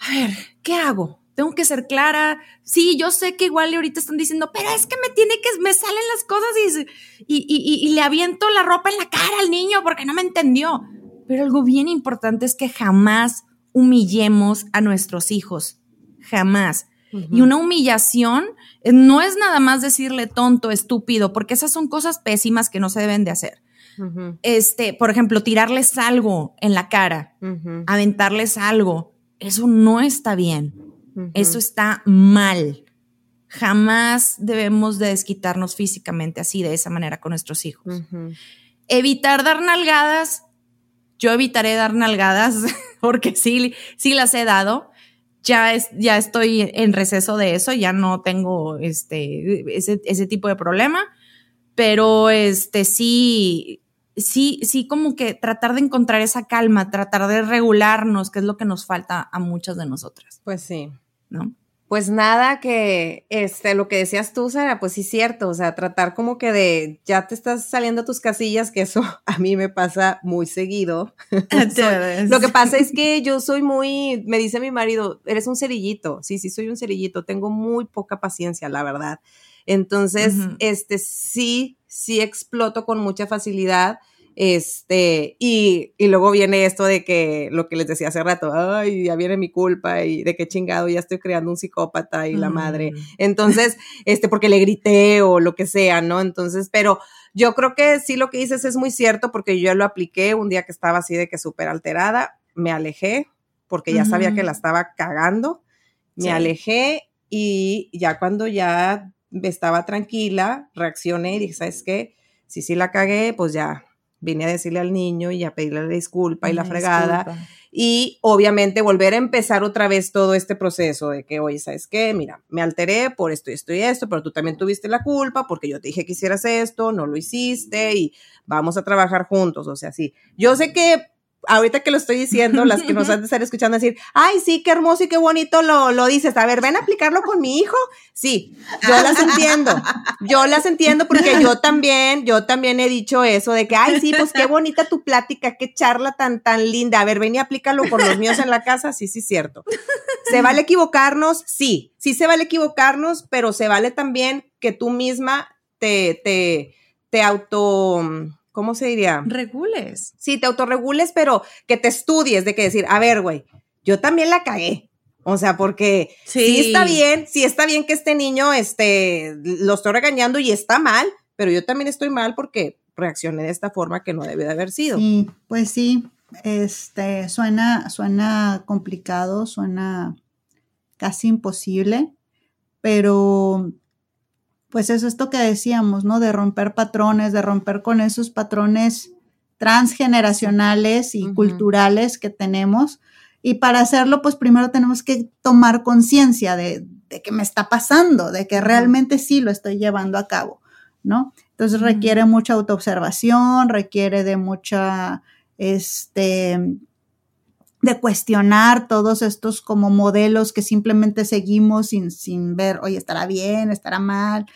Speaker 3: a ver, ¿qué hago? Tengo que ser clara. Sí, yo sé que igual ahorita están diciendo, pero es que me tiene que, me salen las cosas y, y, y, le aviento la ropa en la cara al niño porque no me entendió. Pero algo bien importante es que jamás humillemos a nuestros hijos. Jamás. Y una humillación no es nada más decirle tonto, estúpido, porque esas son cosas pésimas que no se deben de hacer. Este, por ejemplo, tirarles algo en la cara, aventarles algo, eso no está bien. Eso está mal. Jamás debemos de desquitarnos físicamente así, de esa manera con nuestros hijos. Evitar dar nalgadas. Yo evitaré dar nalgadas porque sí, sí las he dado. Ya, es, ya estoy en receso de eso, ya no tengo este, ese, ese tipo de problema, pero este sí, sí, sí, como que tratar de encontrar esa calma, tratar de regularnos, que es lo que nos falta a muchas de nosotras.
Speaker 1: Pues sí. ¿no? Pues nada, que este, lo que decías tú, Sara, pues sí es cierto, o sea, tratar como que de, ya te estás saliendo a tus casillas, que eso a mí me pasa muy seguido. lo que pasa es que yo soy muy, me dice mi marido, eres un cerillito, sí, sí, soy un cerillito, tengo muy poca paciencia, la verdad. Entonces, este, sí, sí exploto con mucha facilidad este, y, y, luego viene esto de que lo que les decía hace rato, ay, ya viene mi culpa y de qué chingado, ya estoy creando un psicópata y la madre. Mm. Entonces, este, porque le grité o lo que sea, ¿no? Entonces, pero yo creo que sí lo que dices es muy cierto porque yo lo apliqué un día que estaba así de que súper alterada, me alejé porque ya sabía que la estaba cagando, me alejé y ya cuando ya estaba tranquila, reaccioné y dije, ¿sabes qué? Si sí la cagué, pues ya vine a decirle al niño y a pedirle la disculpa y la fregada. Y obviamente volver a empezar otra vez todo este proceso de que, oye, ¿sabes qué? Mira, me alteré por esto y esto y esto, pero tú también tuviste la culpa porque yo te dije que hicieras esto, no lo hiciste y vamos a trabajar juntos. O sea, sí. Yo sé que ahorita que lo estoy diciendo, las que nos han de estar escuchando decir, ay, sí, qué hermoso y qué bonito lo, lo dices. A ver, ven a aplicarlo con mi hijo. Sí, yo las entiendo. Yo las entiendo porque yo también, yo también he dicho eso de que, ay, sí, pues qué bonita tu plática, qué charla tan, tan linda. A ver, ven y aplícalo con los míos en la casa. Sí, sí, cierto. ¿Se vale equivocarnos? Sí, sí se vale equivocarnos, pero se vale también que tú misma te, te, te auto ¿cómo se diría?
Speaker 3: Regules.
Speaker 1: Sí, te autorregules, pero que te estudies de que decir, a ver, güey, yo también la cagué. O sea, porque sí. está bien, sí está bien que este niño, este, lo estoy regañando y está mal, pero yo también estoy mal porque reaccioné de esta forma que no debe de haber sido.
Speaker 2: Sí, pues sí, este, suena, suena complicado, suena casi imposible, pero pues es esto que decíamos, ¿no? De romper patrones, de romper con esos patrones transgeneracionales y culturales que tenemos. Y para hacerlo, pues primero tenemos que tomar conciencia de, de que me está pasando, de que realmente sí lo estoy llevando a cabo, ¿no? Entonces requiere mucha autoobservación, requiere de mucha, este, de cuestionar todos estos como modelos que simplemente seguimos sin, sin ver, oye, estará bien, estará mal.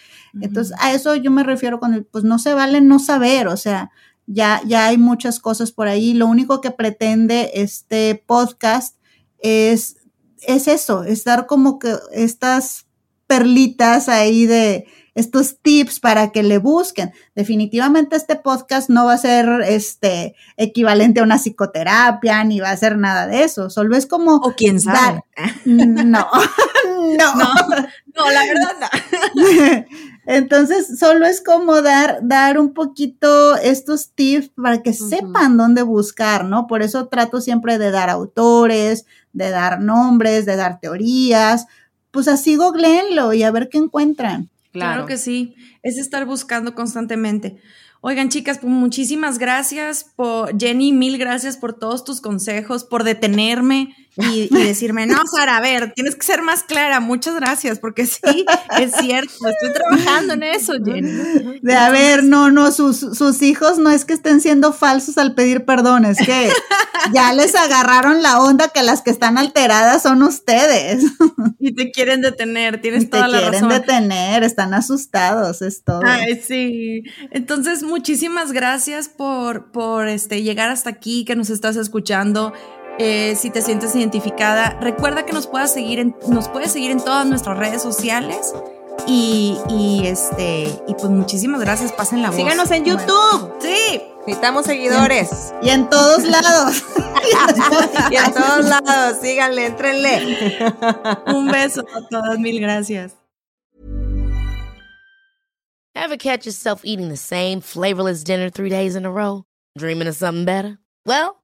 Speaker 2: Entonces, a eso yo me refiero con el, pues no se vale no saber, o sea, ya, ya hay muchas cosas por ahí. Lo único que pretende este podcast es, es eso, es dar como que estas perlitas ahí de, estos tips para que le busquen. Definitivamente este podcast no va a ser este equivalente a una psicoterapia ni va a ser nada de eso. Solo es como.
Speaker 3: O quién sabe.
Speaker 2: no, no,
Speaker 3: no, la verdad no.
Speaker 2: Entonces, solo es como dar, dar un poquito estos tips para que sepan dónde buscar, ¿no? Por eso trato siempre de dar autores, de dar nombres, de dar teorías. Pues así googleenlo y a ver qué encuentran.
Speaker 3: Claro. que sí, es estar buscando constantemente. Oigan, chicas, pues muchísimas gracias por Jenny, mil gracias por todos tus consejos, por detenerme y, decirme, no, Sara, a ver, tienes que ser más clara, muchas gracias, porque sí, es cierto, estoy trabajando en eso, Jenny.
Speaker 2: De a ver, no, no, sus, sus hijos no es que estén siendo falsos al pedir perdón, es que ya les agarraron la onda que las que están alteradas son ustedes.
Speaker 3: Y te quieren detener, tienes toda la razón.
Speaker 2: Te quieren detener, están asustados, es todo.
Speaker 3: Ay, sí. Entonces, muchísimas gracias por, por este, llegar hasta aquí, que nos estás escuchando. Eh, si te sientes identificada, recuerda que nos puedas seguir en, nos puedes seguir en todas nuestras redes sociales. Y, y este, y pues muchísimas gracias, pasen la voz.
Speaker 1: Síganos en YouTube.
Speaker 3: Sí.
Speaker 1: Necesitamos seguidores.
Speaker 2: Y en todos lados.
Speaker 1: y en todos lados. Síganle, entrenle.
Speaker 3: Un beso a todas, mil gracias.
Speaker 5: Ever catch yourself eating the same flavorless dinner three days in a row? Dreaming of something better? Well,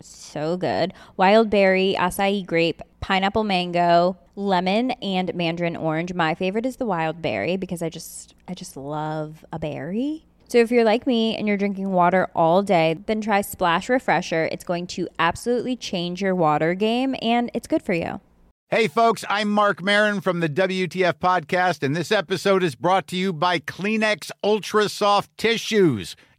Speaker 9: so good. Wild berry, acai grape, pineapple mango, lemon, and mandarin orange. My favorite is the wild berry because I just I just love a berry. So if you're like me and you're drinking water all day, then try Splash Refresher. It's going to absolutely change your water game and it's good for you.
Speaker 10: Hey, folks, I'm Mark Marin from the WTF Podcast, and this episode is brought to you by Kleenex Ultra Soft Tissues